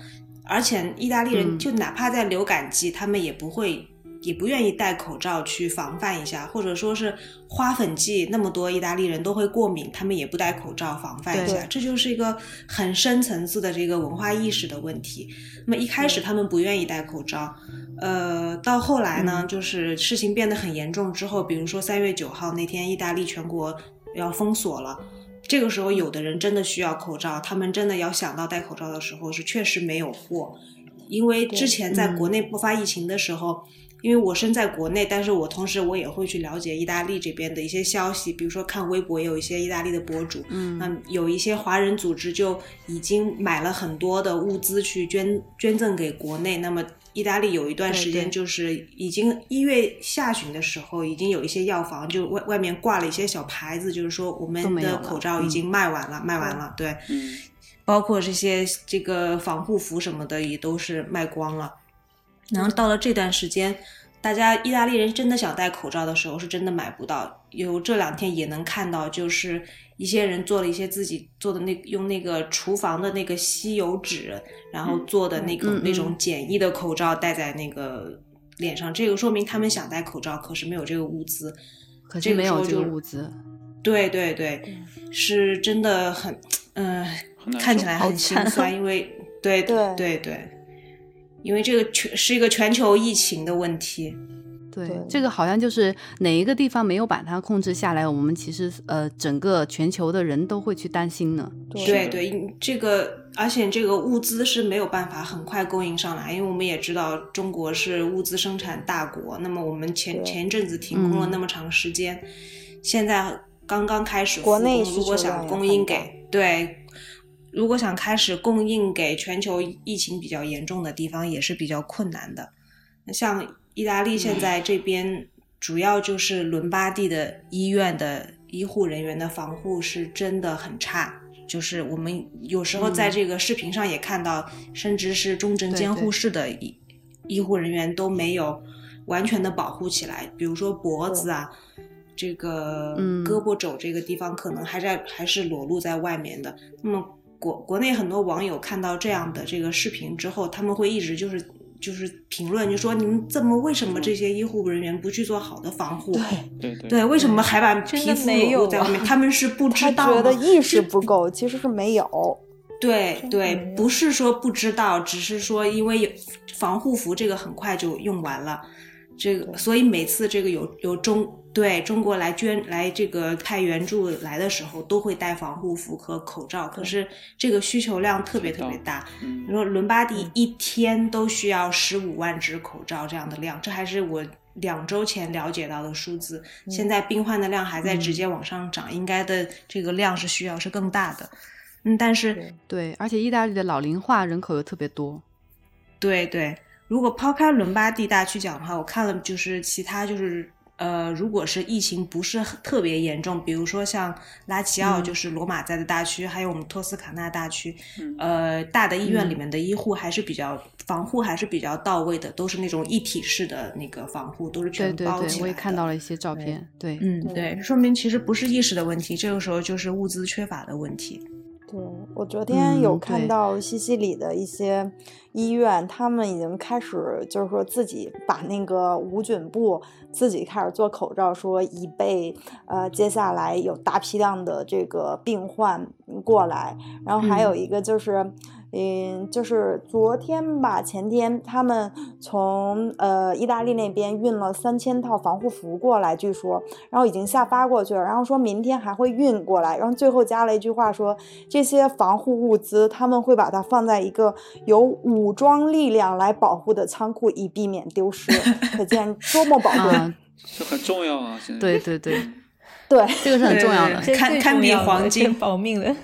而且意大利人就哪怕在流感季，他们也不会。也不愿意戴口罩去防范一下，或者说是花粉季那么多意大利人都会过敏，他们也不戴口罩防范一下，这就是一个很深层次的这个文化意识的问题。那么一开始他们不愿意戴口罩，呃，到后来呢，就是事情变得很严重之后，比如说三月九号那天，意大利全国要封锁了，这个时候有的人真的需要口罩，他们真的要想到戴口罩的时候是确实没有货，因为之前在国内爆发疫情的时候。因为我身在国内，但是我同时我也会去了解意大利这边的一些消息，比如说看微博，也有一些意大利的博主，嗯，那有一些华人组织就已经买了很多的物资去捐捐赠给国内。那么意大利有一段时间就是已经一月下旬的时候，已经有一些药房就外外面挂了一些小牌子，就是说我们的口罩已经卖完了，卖完了，对，包括这些这个防护服什么的也都是卖光了。然后到了这段时间，大家意大利人真的想戴口罩的时候，是真的买不到。有这两天也能看到，就是一些人做了一些自己做的那用那个厨房的那个吸油纸，然后做的那个那种简易的口罩戴在那个脸上。这个说明他们想戴口罩，可是没有这个物资。可是没有这个物资。对对对，是真的很，嗯，看起来很心酸，因为对对对对。因为这个全是一个全球疫情的问题。对，这个好像就是哪一个地方没有把它控制下来，我们其实呃整个全球的人都会去担心呢。对对，这个而且这个物资是没有办法很快供应上来，因为我们也知道中国是物资生产大国。那么我们前前一阵子停工了那么长时间，现在刚刚开始国内如果想供应给对，如果想开始供应给全球疫情比较严重的地方，也是比较困难的。像。意大利现在这边主要就是伦巴第的医院的医护人员的防护是真的很差，就是我们有时候在这个视频上也看到，甚至是重症监护室的医医护人员都没有完全的保护起来，比如说脖子啊，这个胳膊肘这个地方可能还在还是裸露在外面的。那么国国内很多网友看到这样的这个视频之后，他们会一直就是。就是评论就说你们怎么为什么这些医护人员不去做好的防护？对对对，为什么还把皮肤裸露在外面？他们是 不知道觉得意识不够，其实是没有。对对，不是说不知道，只是说因为有防护服这个很快就用完了，这个所以每次这个有有中。对中国来捐来这个派援助来的时候，都会带防护服和口罩。可是这个需求量特别特别大，你说伦巴第一天都需要十五万只口罩这样的量，这还是我两周前了解到的数字。现在病患的量还在直接往上涨，应该的这个量是需要是更大的。嗯，但是对，而且意大利的老龄化人口又特别多。对对，如果抛开伦巴第大区讲的话，我看了就是其他就是。呃，如果是疫情不是特别严重，比如说像拉齐奥，就是罗马在的大区，还有我们托斯卡纳大区，呃，大的医院里面的医护还是比较防护还是比较到位的，都是那种一体式的那个防护，都是全包起来的。我也看到了一些照片，对，嗯，对，说明其实不是意识的问题，这个时候就是物资缺乏的问题。对我昨天有看到西西里的一些医院，他们已经开始就是说自己把那个无菌布自己开始做口罩，说以备呃接下来有大批量的这个病患过来，然后还有一个就是。嗯，就是昨天吧，前天他们从呃意大利那边运了三千套防护服过来，据说，然后已经下发过去了，然后说明天还会运过来，然后最后加了一句话说，这些防护物资他们会把它放在一个由武装力量来保护的仓库，以避免丢失，可见多么宝贵，这很重要啊！现在对对对对，这个是很重要的，堪堪比黄金 保命的。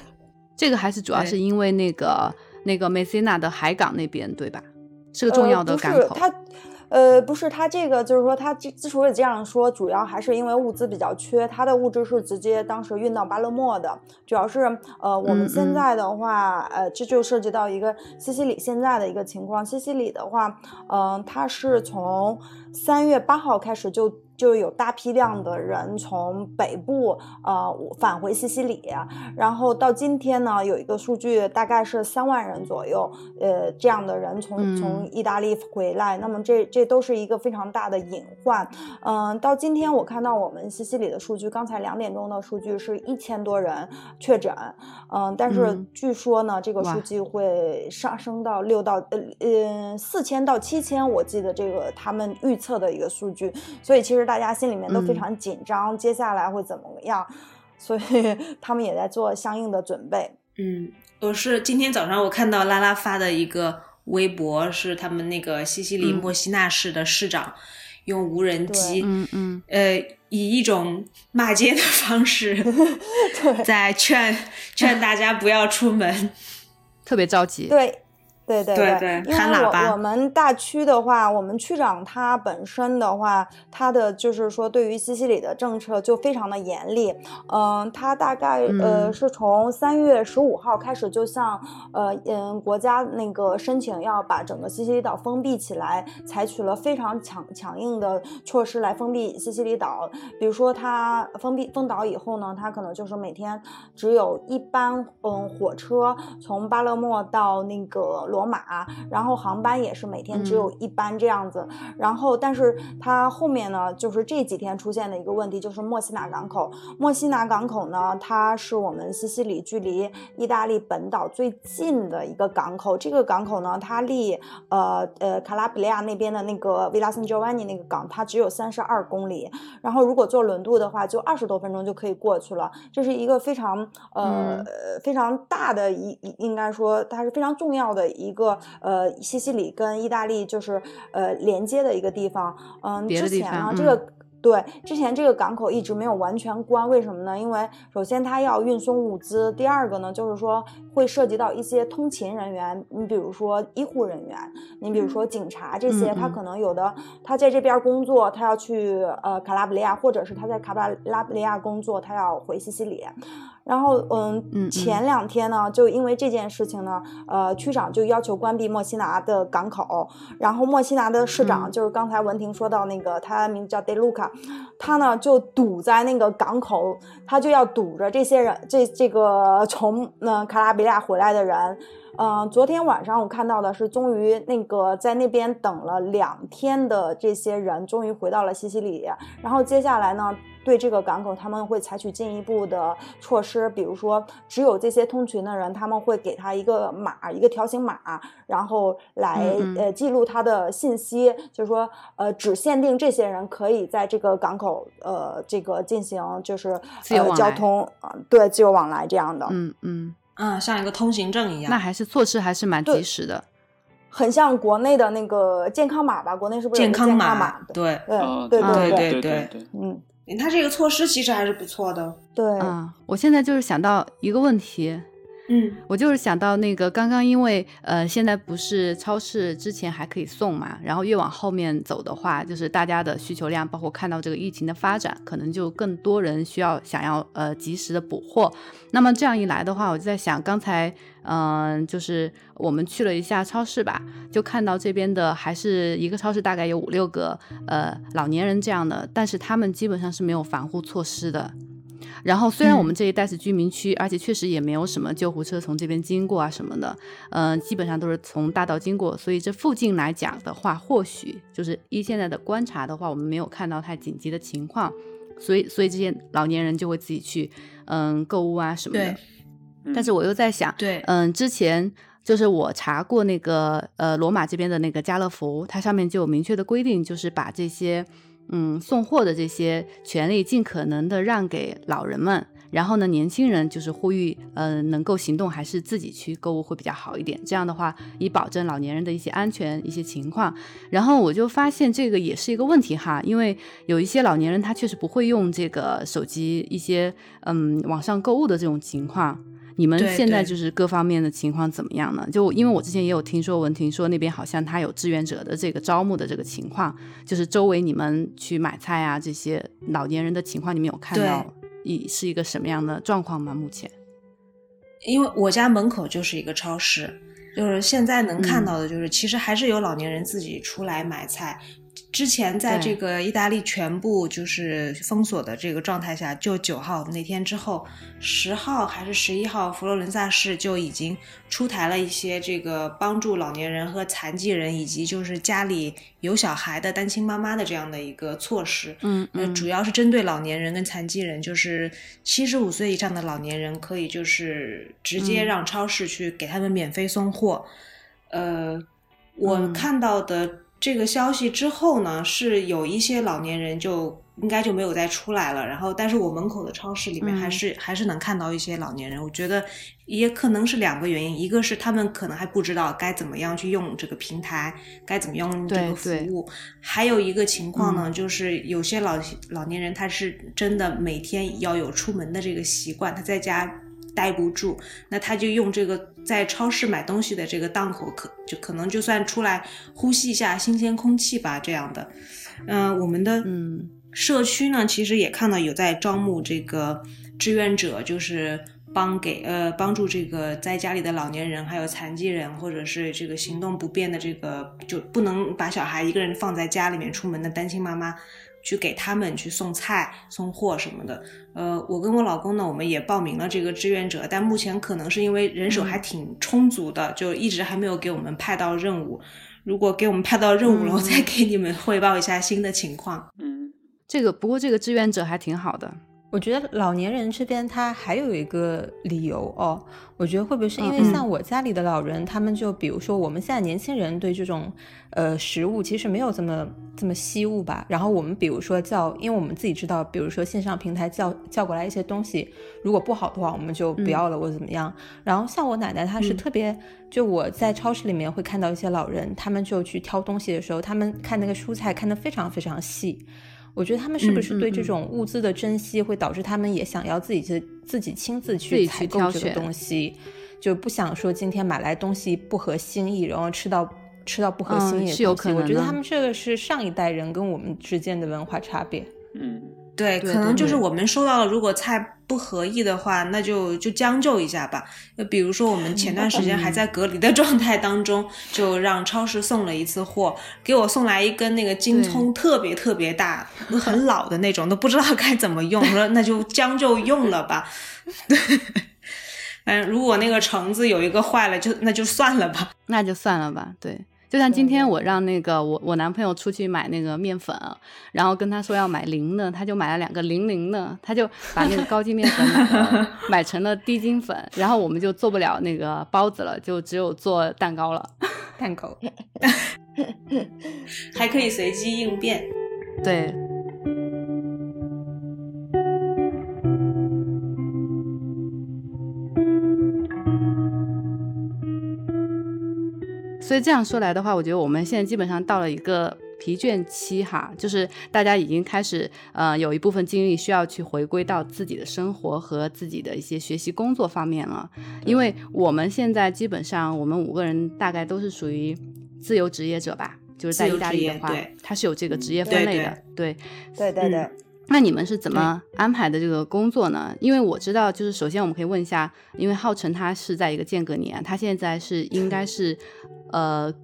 这个还是主要是因为那个。那个梅西纳的海港那边，对吧？是个重要的港口。它，呃，不是，它这个就是说，它之之所以这样说，主要还是因为物资比较缺。它的物资是直接当时运到巴勒莫的，主要是呃，我们现在的话，呃，这就涉及到一个西西里现在的一个情况。西西里的话，嗯，它是从三月八号开始就。就有大批量的人从北部呃返回西西里，然后到今天呢，有一个数据大概是三万人左右，呃，这样的人从从意大利回来，那么这这都是一个非常大的隐患。嗯，到今天我看到我们西西里的数据，刚才两点钟的数据是一千多人确诊，嗯，但是据说呢，这个数据会上升到六到呃呃四千到七千，我记得这个他们预测的一个数据，所以其实。大家心里面都非常紧张，接下来会怎么样？所以 他们也在做相应的准备。嗯，我是今天早上我看到拉拉发的一个微博，是他们那个西西里莫西纳市的市长用无人机，嗯嗯，呃，以一种骂街的方式，在劝劝大家不要出门，特别着急。对。对对对，因为我我们大区的话，我们区长他本身的话，他的就是说对于西西里的政策就非常的严厉。嗯，他大概呃是从三月十五号开始就向呃嗯国家那个申请要把整个西西里岛封闭起来，采取了非常强强硬的措施来封闭西西里岛。比如说他封闭封岛以后呢，他可能就是每天只有一班嗯火车从巴勒莫到那个。罗马，然后航班也是每天只有一班这样子。然后，但是它后面呢，就是这几天出现的一个问题，就是墨西拿港口。墨西拿港口呢，它是我们西西里距离意大利本岛最近的一个港口。这个港口呢，它离呃呃卡拉比利亚那边的那个维拉森乔万尼那个港，它只有三十二公里。然后，如果坐轮渡的话，就二十多分钟就可以过去了。这是一个非常呃非常大的一应该说它是非常重要的一个呃西西里跟意大利就是呃连接的一个地方。嗯，之前啊这个。对，之前这个港口一直没有完全关，为什么呢？因为首先它要运送物资，第二个呢就是说会涉及到一些通勤人员，你比如说医护人员，你比如说警察这些，他可能有的他在这边工作，他要去呃卡拉布里亚，或者是他在卡巴拉布里亚工作，他要回西西里。然后，嗯，前两天呢，就因为这件事情呢，呃，区长就要求关闭墨西拿的港口。然后，墨西拿的市长就是刚才文婷说到那个，他名字叫德鲁卡，他呢就堵在那个港口，他就要堵着这些人，这这个从那卡拉比亚回来的人。嗯，昨天晚上我看到的是，终于那个在那边等了两天的这些人，终于回到了西西里。然后接下来呢，对这个港口他们会采取进一步的措施，比如说，只有这些通勤的人，他们会给他一个码，一个条形码，然后来呃记录他的信息，就是说，呃，只限定这些人可以在这个港口呃这个进行就是呃交通啊，对，自由往来这样的。嗯嗯。嗯，像一个通行证一样，那还是措施还是蛮及时的，很像国内的那个健康码吧？国内是不是健康码？对对对对对对对，嗯，他这个措施其实还是不错的。对嗯，我现在就是想到一个问题。嗯，我就是想到那个刚刚，因为呃，现在不是超市之前还可以送嘛，然后越往后面走的话，就是大家的需求量，包括看到这个疫情的发展，可能就更多人需要想要呃及时的补货。那么这样一来的话，我就在想，刚才嗯，就是我们去了一下超市吧，就看到这边的还是一个超市，大概有五六个呃老年人这样的，但是他们基本上是没有防护措施的。然后虽然我们这一带是居民区，而且确实也没有什么救护车从这边经过啊什么的，嗯，基本上都是从大道经过，所以这附近来讲的话，或许就是依现在的观察的话，我们没有看到太紧急的情况，所以所以这些老年人就会自己去嗯购物啊什么的。但是我又在想，对，嗯，之前就是我查过那个呃罗马这边的那个家乐福，它上面就有明确的规定，就是把这些。嗯，送货的这些权利尽可能的让给老人们，然后呢，年轻人就是呼吁，呃，能够行动还是自己去购物会比较好一点。这样的话，以保证老年人的一些安全一些情况。然后我就发现这个也是一个问题哈，因为有一些老年人他确实不会用这个手机，一些嗯网上购物的这种情况。你们现在就是各方面的情况怎么样呢？就因为我之前也有听说文婷说那边好像他有志愿者的这个招募的这个情况，就是周围你们去买菜啊这些老年人的情况，你们有看到一是一个什么样的状况吗？目前，因为我家门口就是一个超市，就是现在能看到的就是其实还是有老年人自己出来买菜。之前在这个意大利全部就是封锁的这个状态下，就九号那天之后，十号还是十一号，佛罗伦萨市就已经出台了一些这个帮助老年人和残疾人以及就是家里有小孩的单亲妈妈的这样的一个措施。嗯嗯，主要是针对老年人跟残疾人，就是七十五岁以上的老年人可以就是直接让超市去给他们免费送货。呃，我看到的。这个消息之后呢，是有一些老年人就应该就没有再出来了。然后，但是我门口的超市里面还是还是能看到一些老年人。我觉得也可能是两个原因，一个是他们可能还不知道该怎么样去用这个平台，该怎么用这个服务。还有一个情况呢，就是有些老老年人他是真的每天要有出门的这个习惯，他在家。待不住，那他就用这个在超市买东西的这个档口，可就可能就算出来呼吸一下新鲜空气吧，这样的。嗯，我们的嗯社区呢，其实也看到有在招募这个志愿者，就是帮给呃帮助这个在家里的老年人，还有残疾人，或者是这个行动不便的这个就不能把小孩一个人放在家里面出门的单亲妈妈。去给他们去送菜、送货什么的。呃，我跟我老公呢，我们也报名了这个志愿者，但目前可能是因为人手还挺充足的，就一直还没有给我们派到任务。如果给我们派到任务了，我再给你们汇报一下新的情况。嗯，这个不过这个志愿者还挺好的。我觉得老年人这边他还有一个理由哦，我觉得会不会是因为像我家里的老人，他们就比如说我们现在年轻人对这种呃食物其实没有这么这么惜物吧。然后我们比如说叫，因为我们自己知道，比如说线上平台叫叫过来一些东西，如果不好的话，我们就不要了或者怎么样。然后像我奶奶，她是特别，就我在超市里面会看到一些老人，他们就去挑东西的时候，他们看那个蔬菜看得非常非常细。我觉得他们是不是对这种物资的珍惜，会导致他们也想要自己去自己亲自去采购这个东西，就不想说今天买来东西不合心意，然后吃到吃到不合心意的东西。我觉得他们这个是上一代人跟我们之间的文化差别。嗯。对，可能就是我们收到了，如果菜不合意的话，那就就将就一下吧。就比如说，我们前段时间还在隔离的 状态当中，就让超市送了一次货，给我送来一根那个金葱，特别特别大，很老的那种，都不知道该怎么用。我说那就将就用了吧。对，嗯，如果那个橙子有一个坏了，就那就算了吧。那就算了吧。对。就像今天我让那个我我男朋友出去买那个面粉，然后跟他说要买零的，他就买了两个零零的，他就把那个高筋面粉买买成了低筋粉，然后我们就做不了那个包子了，就只有做蛋糕了，蛋糕。还可以随机应变，对。所以这样说来的话，我觉得我们现在基本上到了一个疲倦期哈，就是大家已经开始呃有一部分精力需要去回归到自己的生活和自己的一些学习工作方面了。因为我们现在基本上我们五个人大概都是属于自由职业者吧，就是在意大利的话，它是有这个职业分类的，对对对对。那你们是怎么安排的这个工作呢？因为我知道，就是首先我们可以问一下，因为浩辰他是在一个间隔年，他现在是应该是。呃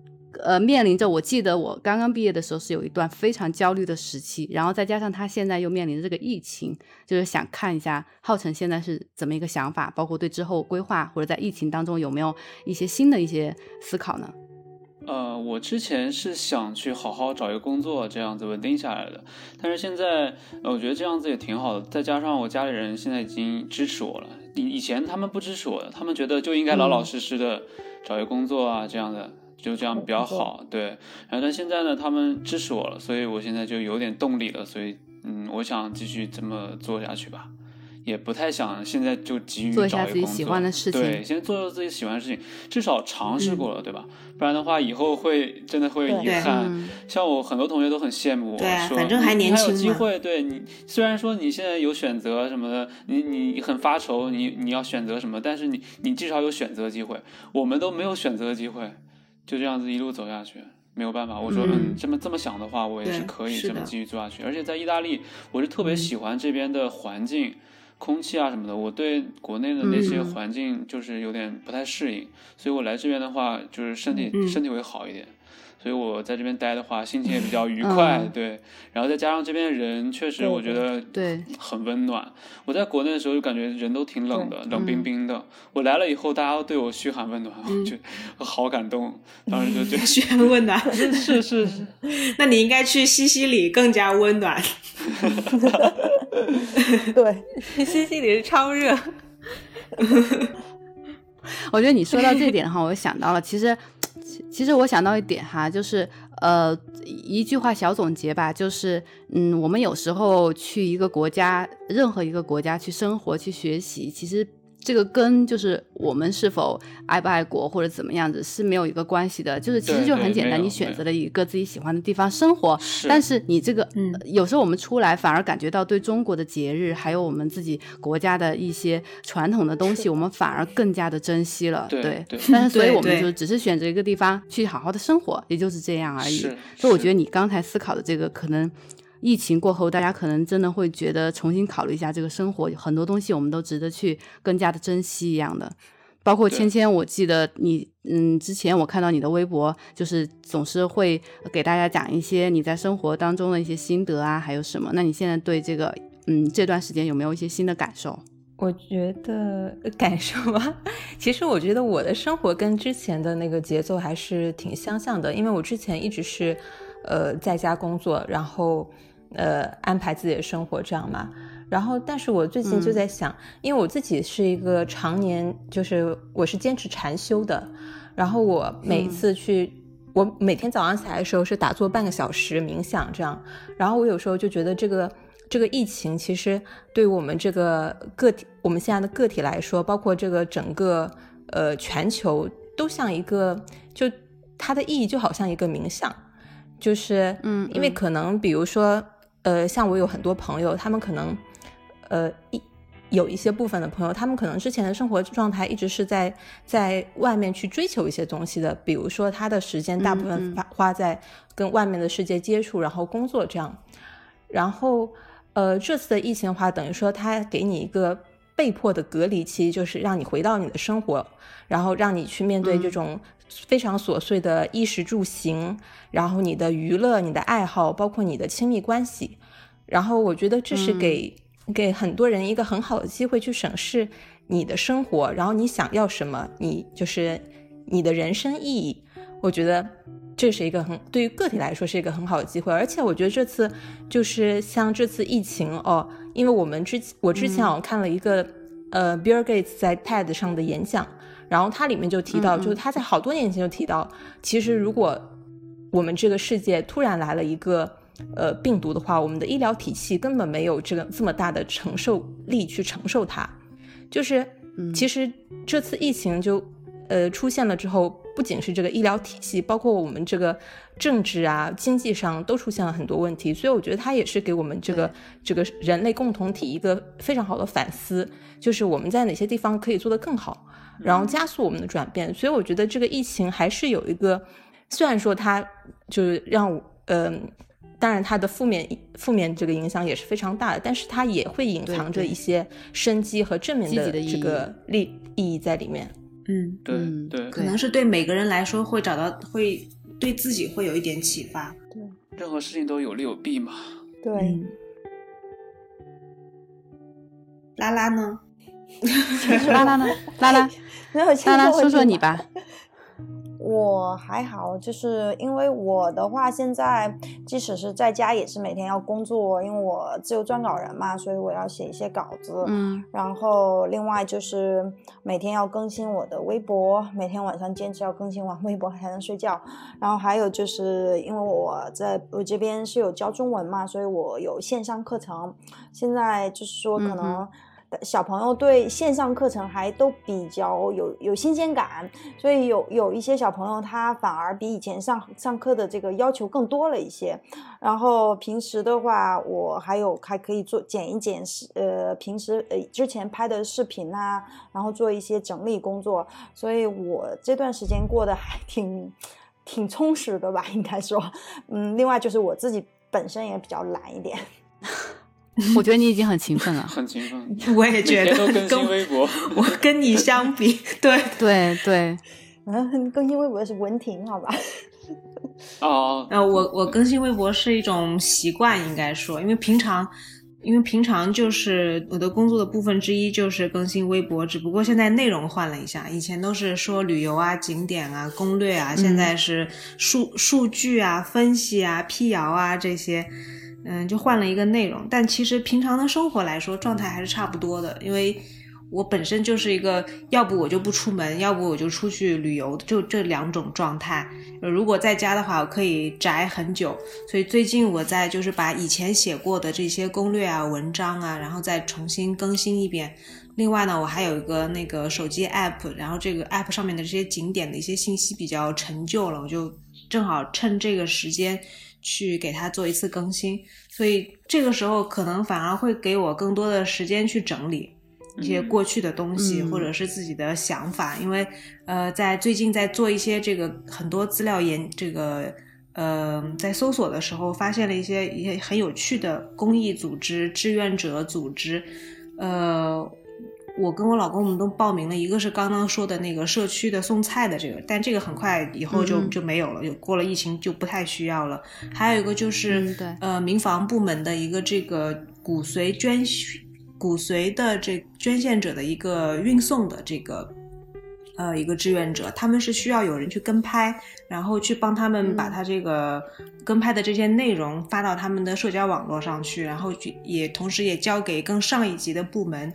呃，面临着我记得我刚刚毕业的时候是有一段非常焦虑的时期，然后再加上他现在又面临着这个疫情，就是想看一下浩辰现在是怎么一个想法，包括对之后规划或者在疫情当中有没有一些新的一些思考呢？呃，我之前是想去好好找一个工作，这样子稳定下来的，但是现在我觉得这样子也挺好的，再加上我家里人现在已经支持我了，以以前他们不支持我的，他们觉得就应该老老实实的找一个工作啊，这样的。就这样比较好，对。然后但现在呢，他们支持我了，所以我现在就有点动力了。所以，嗯，我想继续这么做下去吧，也不太想现在就急于做一下自己喜欢的事情。对，先做做自己喜欢的事情，至少尝试过了，对吧？不然的话，以后会真的会遗憾。像我很多同学都很羡慕我，说反正还年轻还有机会。对你，虽然说你现在有选择什么的，你你很发愁，你你要选择什么，但是你你至少有选择机会。我们都没有选择机会。就这样子一路走下去，没有办法。我说，嗯，这么这么想的话，我也是可以这么继续做下去。而且在意大利，我是特别喜欢这边的环境、空气啊什么的。我对国内的那些环境就是有点不太适应，所以我来这边的话，就是身体身体会好一点。所以我在这边待的话，心情也比较愉快，对。然后再加上这边人，确实我觉得对很温暖。我在国内的时候就感觉人都挺冷的，冷冰冰的。我来了以后，大家都对我嘘寒问暖，我觉得好感动。当时就觉得嘘寒问暖，是是是。那你应该去西西里更加温暖。对，西西里是超热。我觉得你说到这点的话，我想到了，其实。其实我想到一点哈，就是呃一句话小总结吧，就是嗯，我们有时候去一个国家，任何一个国家去生活、去学习，其实。这个跟就是我们是否爱不爱国或者怎么样子是没有一个关系的，就是其实就很简单，你选择了一个自己喜欢的地方生活，但是你这个嗯有时候我们出来反而感觉到对中国的节日还有我们自己国家的一些传统的东西，我们反而更加的珍惜了，对，但是所以我们就只是选择一个地方去好好的生活，也就是这样而已。所以我觉得你刚才思考的这个可能。疫情过后，大家可能真的会觉得重新考虑一下这个生活，很多东西我们都值得去更加的珍惜一样的。包括芊芊，我记得你，嗯，之前我看到你的微博，就是总是会给大家讲一些你在生活当中的一些心得啊，还有什么？那你现在对这个，嗯，这段时间有没有一些新的感受？我觉得感受啊，其实我觉得我的生活跟之前的那个节奏还是挺相像的，因为我之前一直是，呃，在家工作，然后，呃，安排自己的生活这样嘛。然后，但是我最近就在想，因为我自己是一个常年就是我是坚持禅修的，然后我每次去，我每天早上起来的时候是打坐半个小时冥想这样，然后我有时候就觉得这个这个疫情其实对我们这个个体，我们现在的个体来说，包括这个整个呃全球都像一个，就它的意义就好像一个冥想，就是嗯，因为可能比如说呃，像我有很多朋友，他们可能。呃，一有一些部分的朋友，他们可能之前的生活状态一直是在在外面去追求一些东西的，比如说他的时间大部分花花在跟外面的世界接触，然后工作这样。然后，呃，这次的疫情的话，等于说他给你一个被迫的隔离期，就是让你回到你的生活，然后让你去面对这种非常琐碎的衣食住行，然后你的娱乐、你的爱好，包括你的亲密关系。然后，我觉得这是给。给很多人一个很好的机会去审视你的生活，然后你想要什么，你就是你的人生意义。我觉得这是一个很对于个体来说是一个很好的机会，而且我觉得这次就是像这次疫情哦，因为我们之我之前好像看了一个呃 Bill Gates 在 TED 上的演讲，然后它里面就提到，就是他在好多年前就提到，其实如果我们这个世界突然来了一个。呃，病毒的话，我们的医疗体系根本没有这个这么大的承受力去承受它。就是，其实这次疫情就呃出现了之后，不仅是这个医疗体系，包括我们这个政治啊、经济上都出现了很多问题。所以我觉得它也是给我们这个这个人类共同体一个非常好的反思，就是我们在哪些地方可以做得更好，然后加速我们的转变。所以我觉得这个疫情还是有一个，虽然说它就是让嗯。当然，它的负面负面这个影响也是非常大的，但是它也会隐藏着一些生机和正面的这个利意义在里面。嗯，对对，可能是对每个人来说会找到，会对自己会有一点启发。对，任何事情都有利有弊嘛。对。拉拉呢？拉拉呢？拉拉，拉拉，说说你吧。我还好，就是因为我的话，现在即使是在家，也是每天要工作，因为我自由撰稿人嘛，所以我要写一些稿子。嗯，然后另外就是每天要更新我的微博，每天晚上坚持要更新完微博才能睡觉。然后还有就是因为我在我这边是有教中文嘛，所以我有线上课程。现在就是说可能。小朋友对线上课程还都比较有有新鲜感，所以有有一些小朋友他反而比以前上上课的这个要求更多了一些。然后平时的话，我还有还可以做剪一剪视呃平时呃之前拍的视频啊，然后做一些整理工作，所以我这段时间过得还挺挺充实的吧，应该说，嗯，另外就是我自己本身也比较懒一点。我觉得你已经很勤奋了，很勤奋。我也觉得，更新微博。我跟你相比，对对对，嗯，更新微博是文婷，好吧？哦，呃，我我更新微博是一种习惯，应该说，因为平常，因为平常就是我的工作的部分之一就是更新微博，只不过现在内容换了一下，以前都是说旅游啊、景点啊、攻略啊，现在是数数据啊、分析啊、辟谣啊这些。嗯，就换了一个内容，但其实平常的生活来说，状态还是差不多的。因为我本身就是一个，要不我就不出门，要不我就出去旅游，就这两种状态。如果在家的话，我可以宅很久。所以最近我在就是把以前写过的这些攻略啊、文章啊，然后再重新更新一遍。另外呢，我还有一个那个手机 app，然后这个 app 上面的这些景点的一些信息比较陈旧了，我就正好趁这个时间。去给他做一次更新，所以这个时候可能反而会给我更多的时间去整理一些过去的东西，或者是自己的想法。因为呃，在最近在做一些这个很多资料研这个呃，在搜索的时候发现了一些一些很有趣的公益组织、志愿者组织，呃，我跟我老公我们都报名了，一个是刚刚说的那个社区的送菜的这个，但这个很快以后就嗯就没有了，有过了疫情就不太需要了。还有一个就是、呃民防部门的一个这个骨髓捐骨髓的这捐献者的一个运送的这个。呃，一个志愿者，他们是需要有人去跟拍，然后去帮他们把嗯他这个跟拍的这些内容发到他们的社交网络上去，然后也同时也交给更上一级的部门。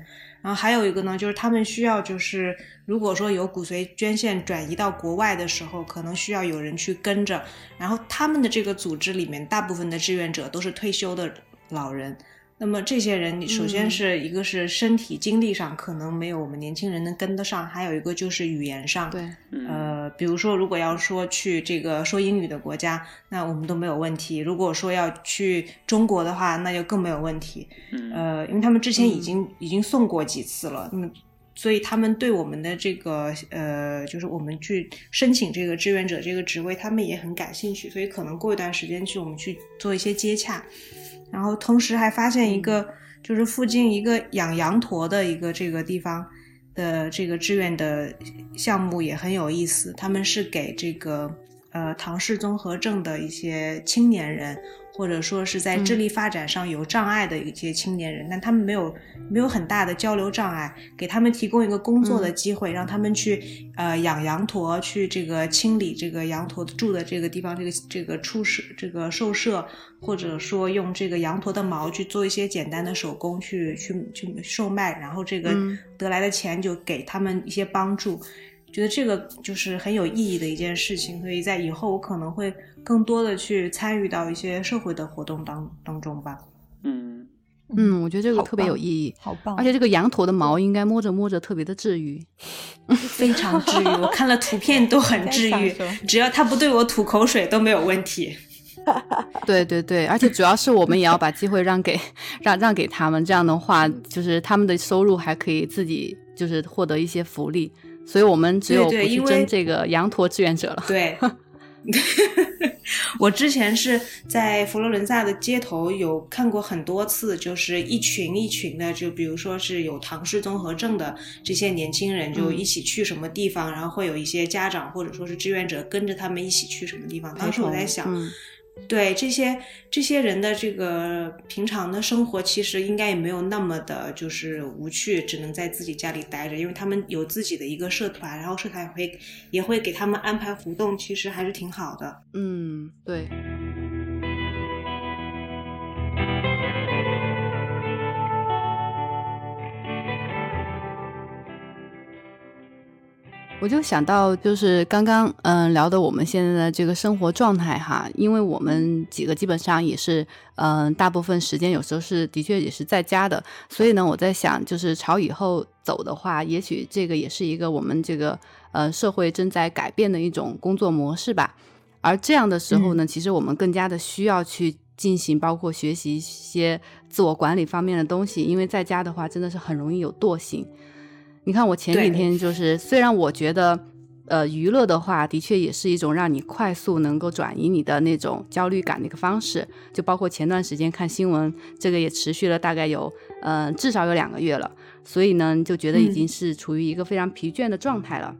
然后还有一个呢，就是他们需要就是如果说有骨髓捐献转移到国外的时候，可能需要有人去跟着。然后他们的这个组织里面，大部分的志愿者都是退休的老人。那么这些人，首先嗯。是一个是身体精力上可能没有我们年轻人能跟得上，还有一个就是语言上。对，嗯。呃，比如说，如果要说去这个说英语的国家，那我们都没有问题；如果说要去中国的话，那就更没有问题。嗯。呃，因为他们之前已嗯。经、已经送过几次了，那么所以他们对我们的这个呃，就是我们去申请这个志愿者这个职位，他们也很感兴趣，所以可能过一段时间去我们去做一些接洽，然后同时还发现一个，就是附近一个养羊驼的一个这个地方的这个志愿的项目也很有意思，他们是给这个呃唐氏综合症的一些青年人。或者说是在智力发展上有障碍的一些青年人，但他们没有没有很大的交流障碍，给他们提供一个工作的机会，让他们去呃养羊驼，去这个清理这个羊驼住的这个地方，这个这个畜舍这个兽舍，或者说用这个羊驼的毛去做一些简单的手工去去去售卖，然后这个嗯得来的钱就给他们一些帮助。觉得这个就是很有意义的一件事情，所以在以后我可能会更多的去参与到一些社会的活动当当中吧。嗯嗯，我觉得这个特别有意义，好棒！而且这个羊驼的毛应该摸着摸着特别的治愈。非常治愈，我看了图片都很 治愈只要它不对我吐口水都没有问题。对对对，而且主要是我们也要把机会让给让让给他们，这样的话，就是他们的收入还可以自己就是获得一些福利，所以我们只有不去争这个羊驼志愿者了。对，我之前是在佛罗伦萨的街头有看过很多次，就是一群一群的，就比如说是有唐氏综合症的这些年轻人，就嗯一起去什么地方，然后会有一些家长或者说是志愿者跟着他们一起去什么地方。当时我在想，嗯对这些这些人的这个平常的生活，其实应该也没有那么的，就是无趣，只能在自己家里待着，因为他们有自己的一个社团，然后社团也会也会给他们安排活动，其实还是挺好的。嗯，对。我就想到，就是刚刚嗯聊的我们现在的这个生活状态哈，因为我们几个基本上也是嗯大部分时间有时候是的确也是在家的，所以呢，我在想，就是朝以后走的话，也许这个也是一个我们这个呃社会正在改变的一种工作模式吧。而这样的时候呢，其实我们更加的需要去进行包括学习一些自我管理方面的东西，因为在家的话真的是很容易有惰性。你看，我前几天就是，虽然我觉得，呃，娱乐的话，的确也是一种让你快速能够转移你的那种焦虑感的一个方式。就包括前段时间看新闻，这个也持续了大概有，呃，至少有两个月了。所以呢，就觉得已经是处于一个非常疲倦的状态了。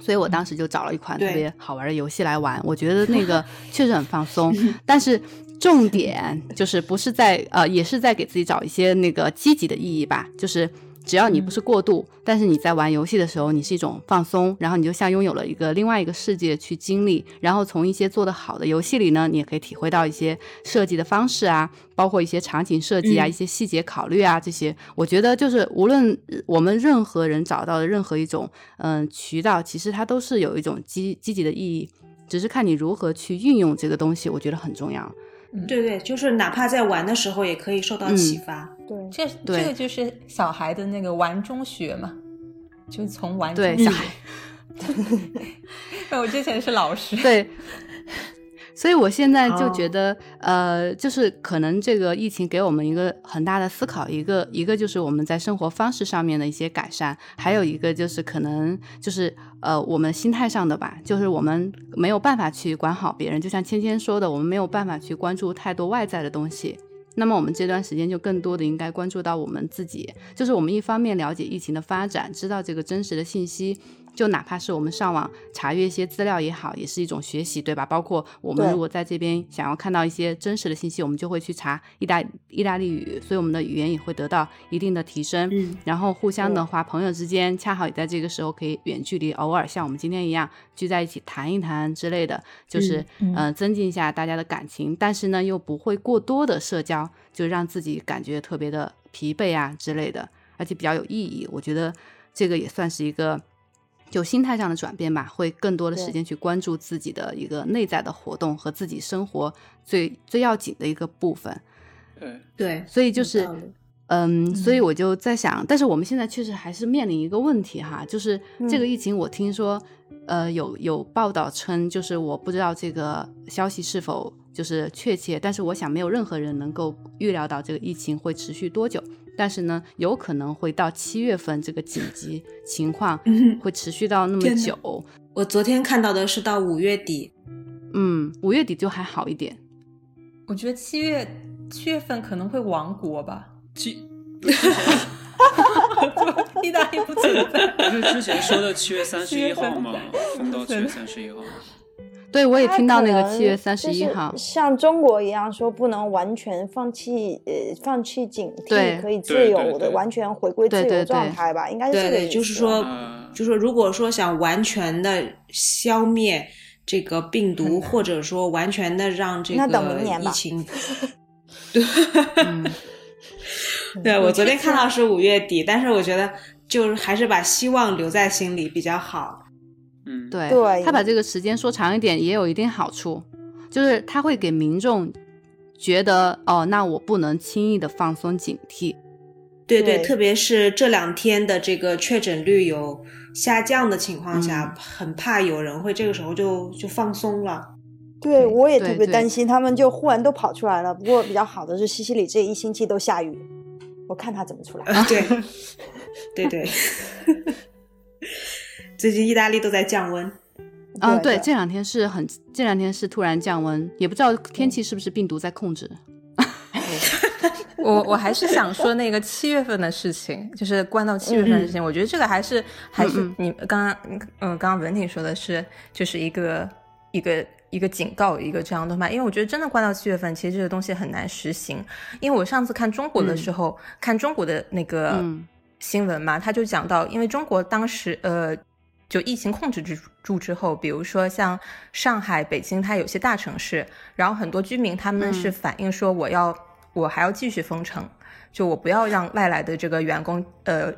所以我当时就找了一款特别好玩的游戏来玩，我觉得那个 确实很放松，但是重点就是不是在呃，也是在给自己找一些那个积极的意义吧，就是。只要你不是过度，但是你在玩游戏的时候，你是一种放松，然后你就像拥有了一个另外一个世界去经历，然后从一些做得好的游戏里呢，你也可以体会到一些设计的方式啊，包括一些场景设计啊、嗯一些细节考虑啊这些。我觉得就是无论我们任何人找到的任何一种嗯、渠道，其实它都是有一种积积极的意义，只是看你如何去运用这个东西，我觉得很重要。对对，就是哪怕在玩的时候，也可以受到启发。对，这对。这个就是小孩的那个玩中学嘛，就从玩中学对小。孩。我之前是老师，对，所以我现在就哦觉得，呃，就是可能这个疫情给我们一个很大的思考，一个一个就是我们在生活方式上面的一些改善，还有一个就是可能就是呃我们心态上的吧，就是我们没有办法去管好别人，就像芊芊说的，我们没有办法去关注太多外在的东西。那么我们这段时间就更多的应该关注到我们自己，就是我们一方面了解疫情的发展，知道这个真实的信息，就哪怕是我们上网查阅一些资料也好，也是一种学习，对吧？包括我们如果在这边想要看到一些真实的信息，我们就会去查意大意大利语，所以我们的语言也会得到一定的提升。嗯然后互相的话，朋友之间恰好也在这个时候可以远距离，偶尔像我们今天一样聚在一起谈一谈之类的，就是嗯增进一下大家的感情，但是呢又不会过多的社交，就让自己感觉特别的疲惫啊之类的，而且比较有意义。我觉得这个也算是一个。就心态上的转变吧，会更多的时间去关注自己的一个内在的活动和自己生活最最要紧的一个部分。对，对，所以就是嗯，所以我就在想，但是我们现在确实还是面临一个问题哈，就是这个嗯。疫情，我听说，呃，有有报道称，就是我不知道这个消息是否就是确切，但是我想没有任何人能够预料到这个疫情会持续多久，但是呢，有可能会到七月份这个紧急情况嗯会持续到那么久，我昨天看到的是到五月底，嗯，五月底就还好一点，我觉得七月七月份可能会亡国吧，七意大利不存在。不是之前说的七月三十一号吗？封到七月三十一号。对我也听到那个七月三十一号，像中国一样说不能完全放弃，呃，放弃警惕，可以自对对由的完全回归自由对对对状态吧，应该是这对对，个意思。就是说嗯，就是说，如果说想完全的消灭这个病毒，或者说完全的让这个明年吧疫情 嗯，对我昨天看到是五月底，但是我觉得就是还是把希望留在心里比较好。嗯，对，对他把这个时间说长一点也有一定好处，就是他会给民众觉得哦，那我不能轻易的放松警惕。对对，对特别是这两天的这个确诊率有下降的情况下，很怕有人会这个时候就就放松了。对，我也特别担心，他们就忽然都跑出来了。不过比较好的是，西西里这一星期都下雨，我看他怎么出来。啊，对，对对，最近意大利都在降温。嗯，对，这两天是很，这两天是突然降温，也不知道天气是不是病毒在控制。我我还是想说那个七月份的事情，就是关到七月份的事情。我觉得这个还是还是嗯你刚刚嗯刚刚文婷说的是，就是一个一个一个警告，一个这样的嘛。因为我觉得真的关到七月份，其实这个东西很难实行。因为我上次看中国的时候，看中国的那个嗯新闻嘛，他就讲到，因为中国当时呃。就疫情控制住住之后，比如说像上海、北京，它有些大城市，然后很多居民他们是嗯。反映说，我要、我还要继续封城，就我不要让外来的这个员工，呃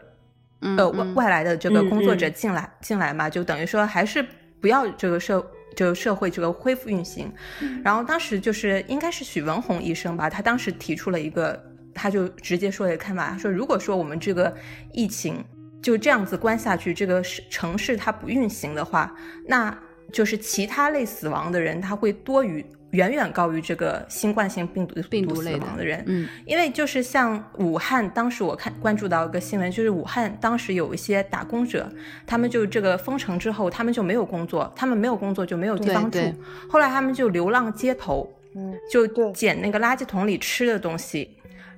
呃外外来的这个嗯工作者嗯。进来、进来嘛，就等于说还是不要这个社这个社会这个恢复运行。嗯。然后当时就是应该是许文宏医生吧，他当时提出了一个，他就直接说了一个看法，他说如果说我们这个疫情就这样子关下去，这个市城市它不运行的话，那就是其他类死亡的人，他会多于远远高于这个新冠性病毒死病毒死亡的人。嗯因为就是像武汉，当时我看关注到一个新闻，就是武汉当时有一些打工者，他们就这个封城之后，他们就没有工作，他们没有工作就没有地方住后来他们就流浪街头，嗯，就捡那个垃圾桶里吃的东西。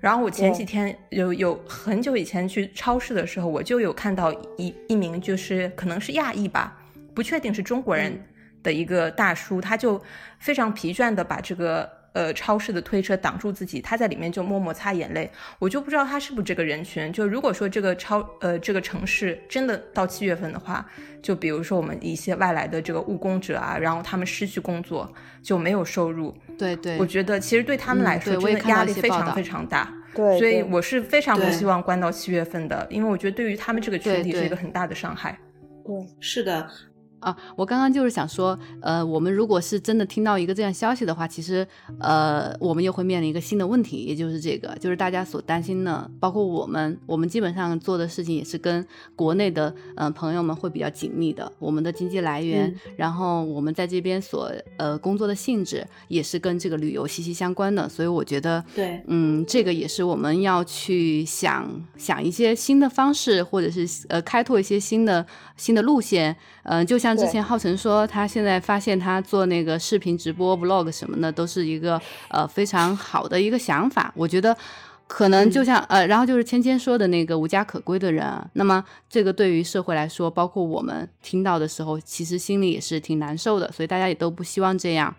然后我前几天有有很久以前去超市的时候，我就有看到一一名就是可能是亚裔吧，不确定是中国人的一个大叔，他就非常疲倦的把这个呃超市的推车挡住自己，他在里面就默默擦眼泪。我就不知道他是不是这个人群。就如果说这个超呃这个城市真的到七月份的话，就比如说我们一些外来的这个务工者啊，然后他们失去工作就没有收入，对对，我觉得其实对他们嗯来说真的压力非常非常大。对，所以我是非常不希望关到七月份的，因为我觉得对于他们这个群体是一个很大的伤害。对是的，啊，我刚刚就是想说，呃，我们如果是真的听到一个这样消息的话，其实，呃，我们又会面临一个新的问题，也就是这个，就是大家所担心的，包括我们，我们基本上做的事情也是跟国内的嗯、呃朋友们会比较紧密的，我们的经济来源，嗯然后我们在这边所呃工作的性质也是跟这个旅游息息相关的，所以我觉得，对，嗯，这个也是我们要去想想一些新的方式，或者是呃开拓一些新的新的路线。呃，就像之前浩辰说，他现在发现他做那个视频直播、vlog 什么的，都是一个呃非常好的一个想法。我觉得。可能就像、呃，然后就是芊芊说的那个无家可归的人啊，那么这个对于社会来说，包括我们听到的时候，其实心里也是挺难受的，所以大家也都不希望这样。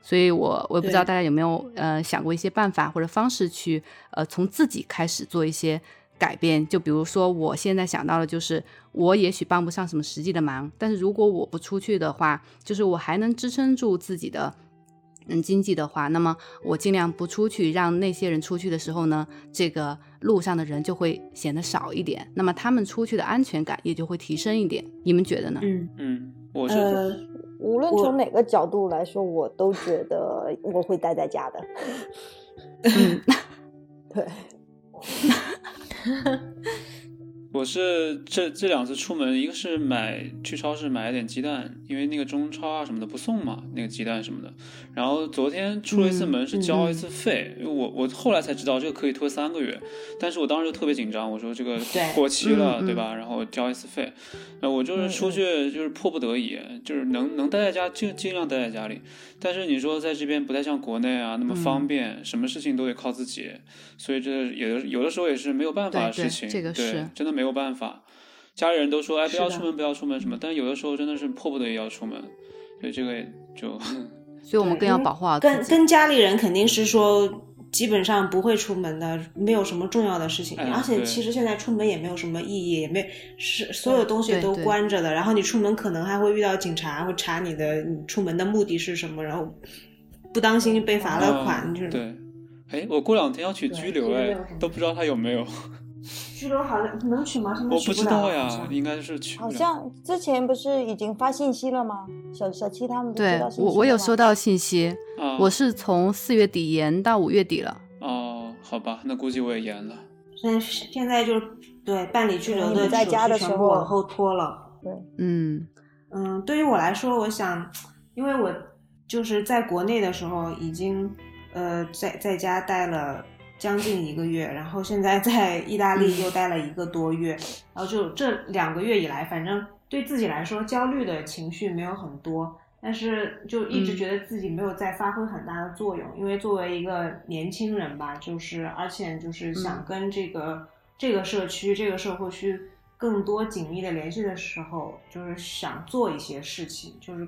所以我我也不知道大家有没有呃想过一些办法或者方式去呃从自己开始做一些改变。就比如说我现在想到的就是，我也许帮不上什么实际的忙，但是如果我不出去的话，就是我还能支撑住自己的。嗯，经济的话，那么我尽量不出去，让那些人出去的时候呢，这个路上的人就会显得少一点，那么他们出去的安全感也就会提升一点。你们觉得呢？嗯，嗯，我是、呃，无论从哪个角度来说，我都觉得我会待在家的。嗯，对，呵 呵我是这这两次出门，一个是买去超市买了点鸡蛋，因为那个中超啊什么的不送嘛，那个鸡蛋什么的。然后昨天出了一次门是交了一次费，因为我我后来才知道这个可以拖三个月，但是我当时就特别紧张，我说这个过期了，对吧？然后交一次费，然后我就是出去就是迫不得已，就是能能待在家尽尽量待在家里。但是你说在这边不太像国内啊那么方便，什么事情都得靠自己，所以这有的有的时候也是没有办法的事情，这个对是真的没有办法。家里人都说，哎，不要出门，不要出门什么，但有的时候真的是迫不得已要出门，所以这个就所以我们更要保护好。跟跟家里人肯定是说。基本上不会出门的，没有什么重要的事情，哎而且其实现在出门也没有什么意义，也没是所有东西都关着的。然后你出门可能还会遇到警察，会查你的你出门的目的是什么，然后不当心被罚了款，就是嗯对。哎，我过两天要去拘留，哎都不知道他有没有，拘留好像能取吗？现在我不知取了好道呀，应该是取好。像之前不是已经发信息了吗？小小七他们不是对收到信息我，我有收到信息，啊，我是从四月底延到五月底了。哦，好吧，那估计我也延了。现在现在就是对办理拘留的在家的时候往后拖了。对嗯嗯，对于我来说，我想，因为我就是在国内的时候已经呃在在家待了将近一个月，然后现在在意大利又待了一个多月，然后就这两个月以来，反正对自己来说焦虑的情绪没有很多，但是就一直嗯觉得自己没有在发挥很大的作用，因为作为一个年轻人吧，就是而且就是想嗯跟这个、这个社区、这个社会去更多紧密的联系的时候，就是想做一些事情，就是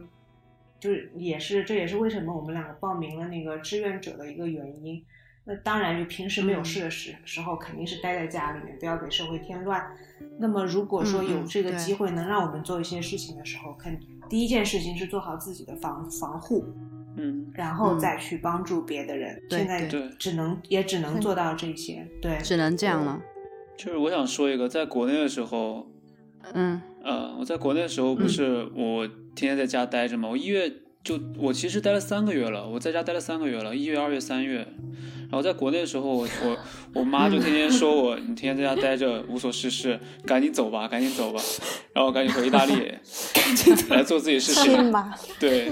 就是也是这也是为什么我们两个报名了那个志愿者的一个原因。那当然，就平时没有嗯事的时时候，肯定是待在家里面，不要给社会添乱。那么，如果说有这个机会能让我们做一些事情的时候，肯第一件事情是做好自己的防防护，嗯，然后嗯再去帮助别的人。现在对只能也只能做到这些。对，只能这样了。就是我想说一个，在国内的时候，嗯呃，我在国内的时候不是我天天在家待着嘛，我一月就我其实待了三个月了，我在家待了三个月了，一月、二月、三月。然后在国内的时候，我我我妈就天天说我，你天天在家待着无所事事，赶紧走吧，赶紧走吧，然后赶紧回意大利 来做自己事情。对，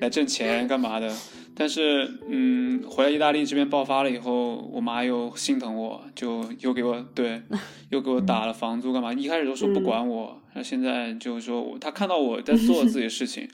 来挣钱干嘛的？但是，嗯，回来意大利这边爆发了以后，我妈又心疼我，就又给我对，又给我打了房租干嘛？一开始都说不管我，然后现在就是说我，她看到我在做自己的事情，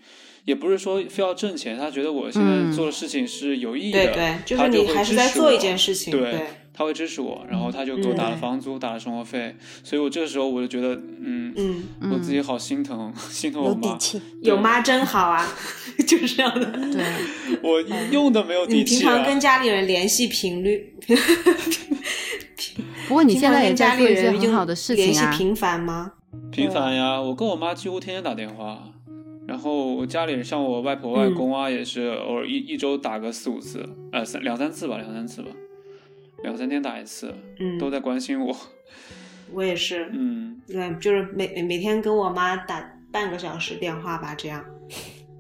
也不是说非要挣钱，他觉得我现在做的事情是有意义的，对对，就是你还是支持我在做一件事情。对对，他会支持我，然后他就给我打了嗯房租，打了生活费，所以我这个时候我就觉得，嗯，嗯，我自己好心疼，心疼我妈。有底气。有妈真好啊，就是这样的。对，我用的没有你平底气啊。常跟家里人联系频率，不过你现在跟家里在做一些人用很好的事联情啊。系频繁吗？频繁呀，我跟我妈几乎天天打电话，然后我家里人像我外婆外公啊，也是偶尔一一周打个四五次，呃三两三次吧，两三次吧，两三天打一次，嗯，都在关心我。我也是，嗯，对，就是每每天跟我妈打半个小时电话吧，这样。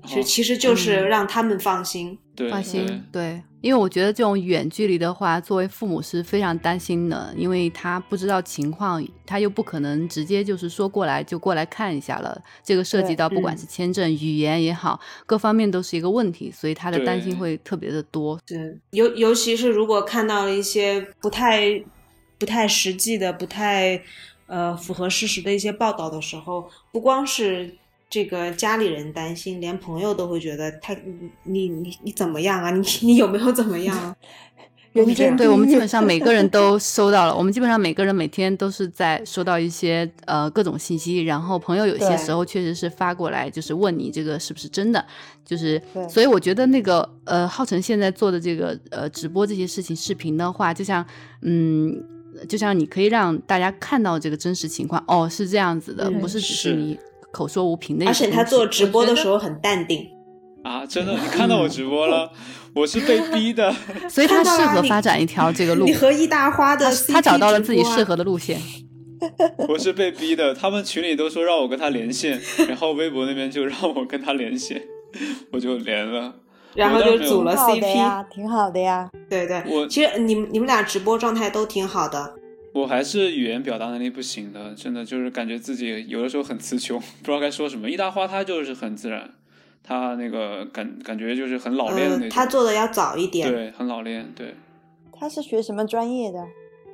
其实其实就是让他们放心，对，放心，对，因为我觉得这种远距离的话，作为父母是非常担心的，因为他不知道情况，他又不可能直接就是说过来就过来看一下了，这个涉及到不管是签证、语言也好，各方面都是一个问题，所以他的担心会特别的多。对，尤尤其是如果看到了一些不太不太实际的、不太呃符合事实的一些报道的时候，不光是。这个家里人担心，连朋友都会觉得他你你你怎么样啊？你你有没有怎么样？人间对我们基本上每个人都 收到了，我们基本上每个人每天都是在收到一些呃各种信息，然后朋友有些时候确实是发过来，就是问你这个是不是真的，就是所以我觉得那个呃浩辰现在做的这个呃直播这些事情视频的话，就像嗯就像你可以让大家看到这个真实情况，哦是这样子的，不是只是你。口说无凭的，而且他做直播的时候很淡定啊！真的，你看到我直播了？我是被逼的，所以他适合发展一条这个路。你和易大花的，他找到了自己适合的路线。我是被逼的，他们群里都说让我跟他连线，然后微博那边就让我跟他连线，我就连了，然后就组了 CP，挺好的呀。对对，我其实你们你们俩直播状态都挺好的。我还是语言表达能力不行的，真的就是感觉自己有的时候很词穷，不知道该说什么。一大花他就是很自然，他那个感感觉就是很老练的那种。他做的要早一点，对，很老练，对。他是学什么专业的？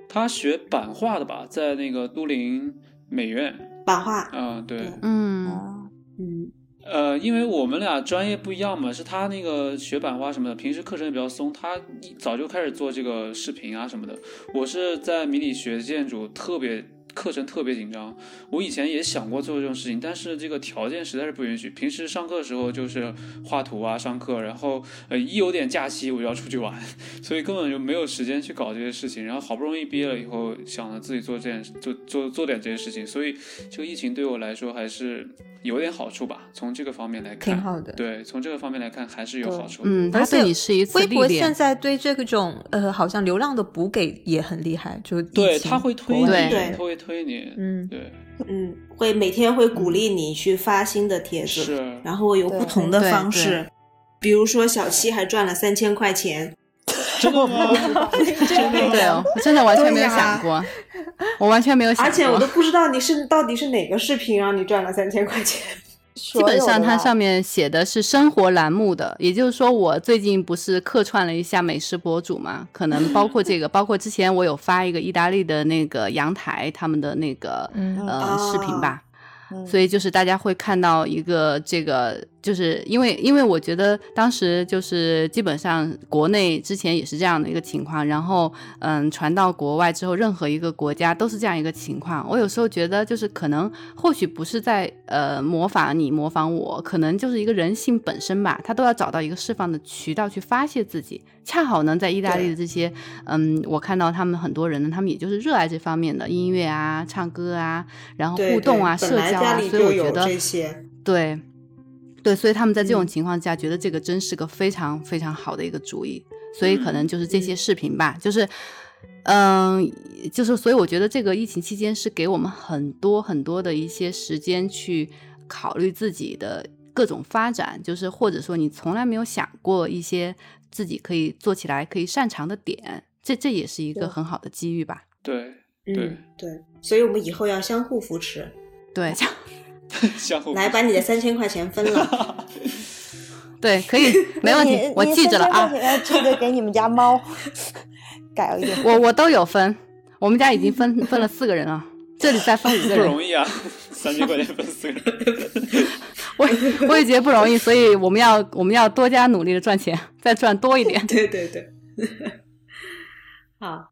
他学版画的吧，在那个都灵美院。版画。嗯，对，嗯嗯。呃，因为我们俩专业不一样嘛，是他那个学板画什么的，平时课程也比较松，他一早就开始做这个视频啊什么的。我是在迷你学建筑，特别。课程特别紧张，我以前也想过做这种事情，但是这个条件实在是不允许。平时上课的时候就是画图啊，上课，然后呃一有点假期我就要出去玩，所以根本就没有时间去搞这些事情。然后好不容易毕业了以后，想着自己做这件做做做点这些事情，所以这个疫情对我来说还是有点好处吧。从这个方面来看，挺好的。对，从这个方面来看还是有好处。嗯，而且你是一次微博现在对这个种呃，好像流量的补给也很厉害，就对他会推对，他会推。推你，嗯，对，嗯，会每天会鼓励你去发新的帖子，是，然后有不同的方式，比如说小七还赚了三千块钱 真的吗？对哦，我真的完全没有想过，我完全没有想过，而且我都不知道你是到底是哪个视频让你赚了三千块钱。基本上它上面写的是生活栏目的，也就是说我最近不是客串了一下美食博主嘛，可能包括这个，包括之前我有发一个意大利的那个阳台他们的那个呃视频吧。所以就是大家会看到一个这个，就是因为因为我觉得当时就是基本上国内之前也是这样的一个情况，然后嗯传到国外之后，任何一个国家都是这样一个情况。我有时候觉得就是可能或许不是在呃模仿你模仿我，可能就是一个人性本身吧，他都要找到一个释放的渠道去发泄自己。恰好呢，在意大利的这些，嗯，我看到他们很多人呢，他们也就是热爱这方面的音乐啊、唱歌啊，然后互动啊、社交啊，所以我觉得，对，对，所以他们在这种情况下，觉得这个真是个非常非常好的一个主意，所以可能就是这些视频吧，就是，嗯，就是，所以我觉得这个疫情期间是给我们很多很多的一些时间去考虑自己的各种发展，就是或者说你从来没有想过一些。自己可以做起来可以擅长的点，这这也是一个很好的机遇吧？对，对对，所以我们以后要相互扶持，对，来把你的三千块钱分了，对，可以，没问题，我记着了啊，这个给你们家猫改一点，我我都有分，我们家已经分分了四个人了，这里再分五个人，不容易啊，三千块钱分四个人。我我也觉得不容易，所以我们要我们要多加努力的赚钱，再赚多一点。对对对，好。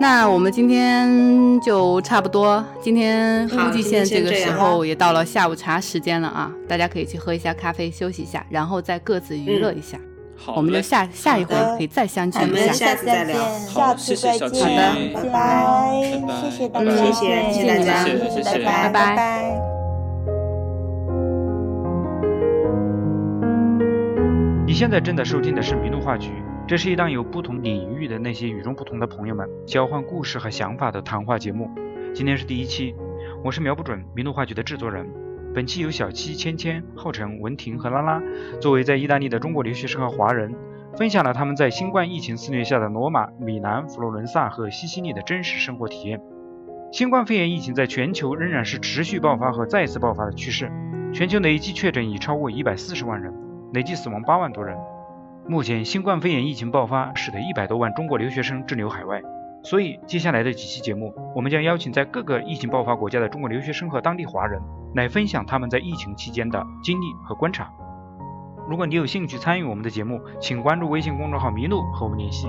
那我们今天就差不多，今天估计现在这个时候也到了下午茶时间了啊，大家可以去喝一下咖啡，休息一下，然后再各自娱乐一下。好我们就下下一回可以再相聚一下，下次再聊。下次再见，好的，拜拜，谢谢大家，谢谢谢谢大家，谢谢，拜拜。你现在正在收听的是《迷路话剧》，这是一档有不同领域的那些与众不同的朋友们交换故事和想法的谈话节目。今天是第一期，我是瞄不准《迷路话剧》的制作人。本期由小七、芊芊、浩辰、文婷和拉拉作为在意大利的中国留学生和华人，分享了他们在新冠疫情肆虐下的罗马、米兰、佛罗伦萨和西西里的真实生活体验。新冠肺炎疫情在全球仍然是持续爆发和再次爆发的趋势，全球累计确诊已超过一百四十万人，累计死亡八万多人。目前新冠肺炎疫情爆发，使得一百多万中国留学生滞留海外。所以接下来的几期节目，我们将邀请在各个疫情爆发国家的中国留学生和当地华人，来分享他们在疫情期间的经历和观察。如果你有兴趣参与我们的节目，请关注微信公众号“迷路”和我们联系。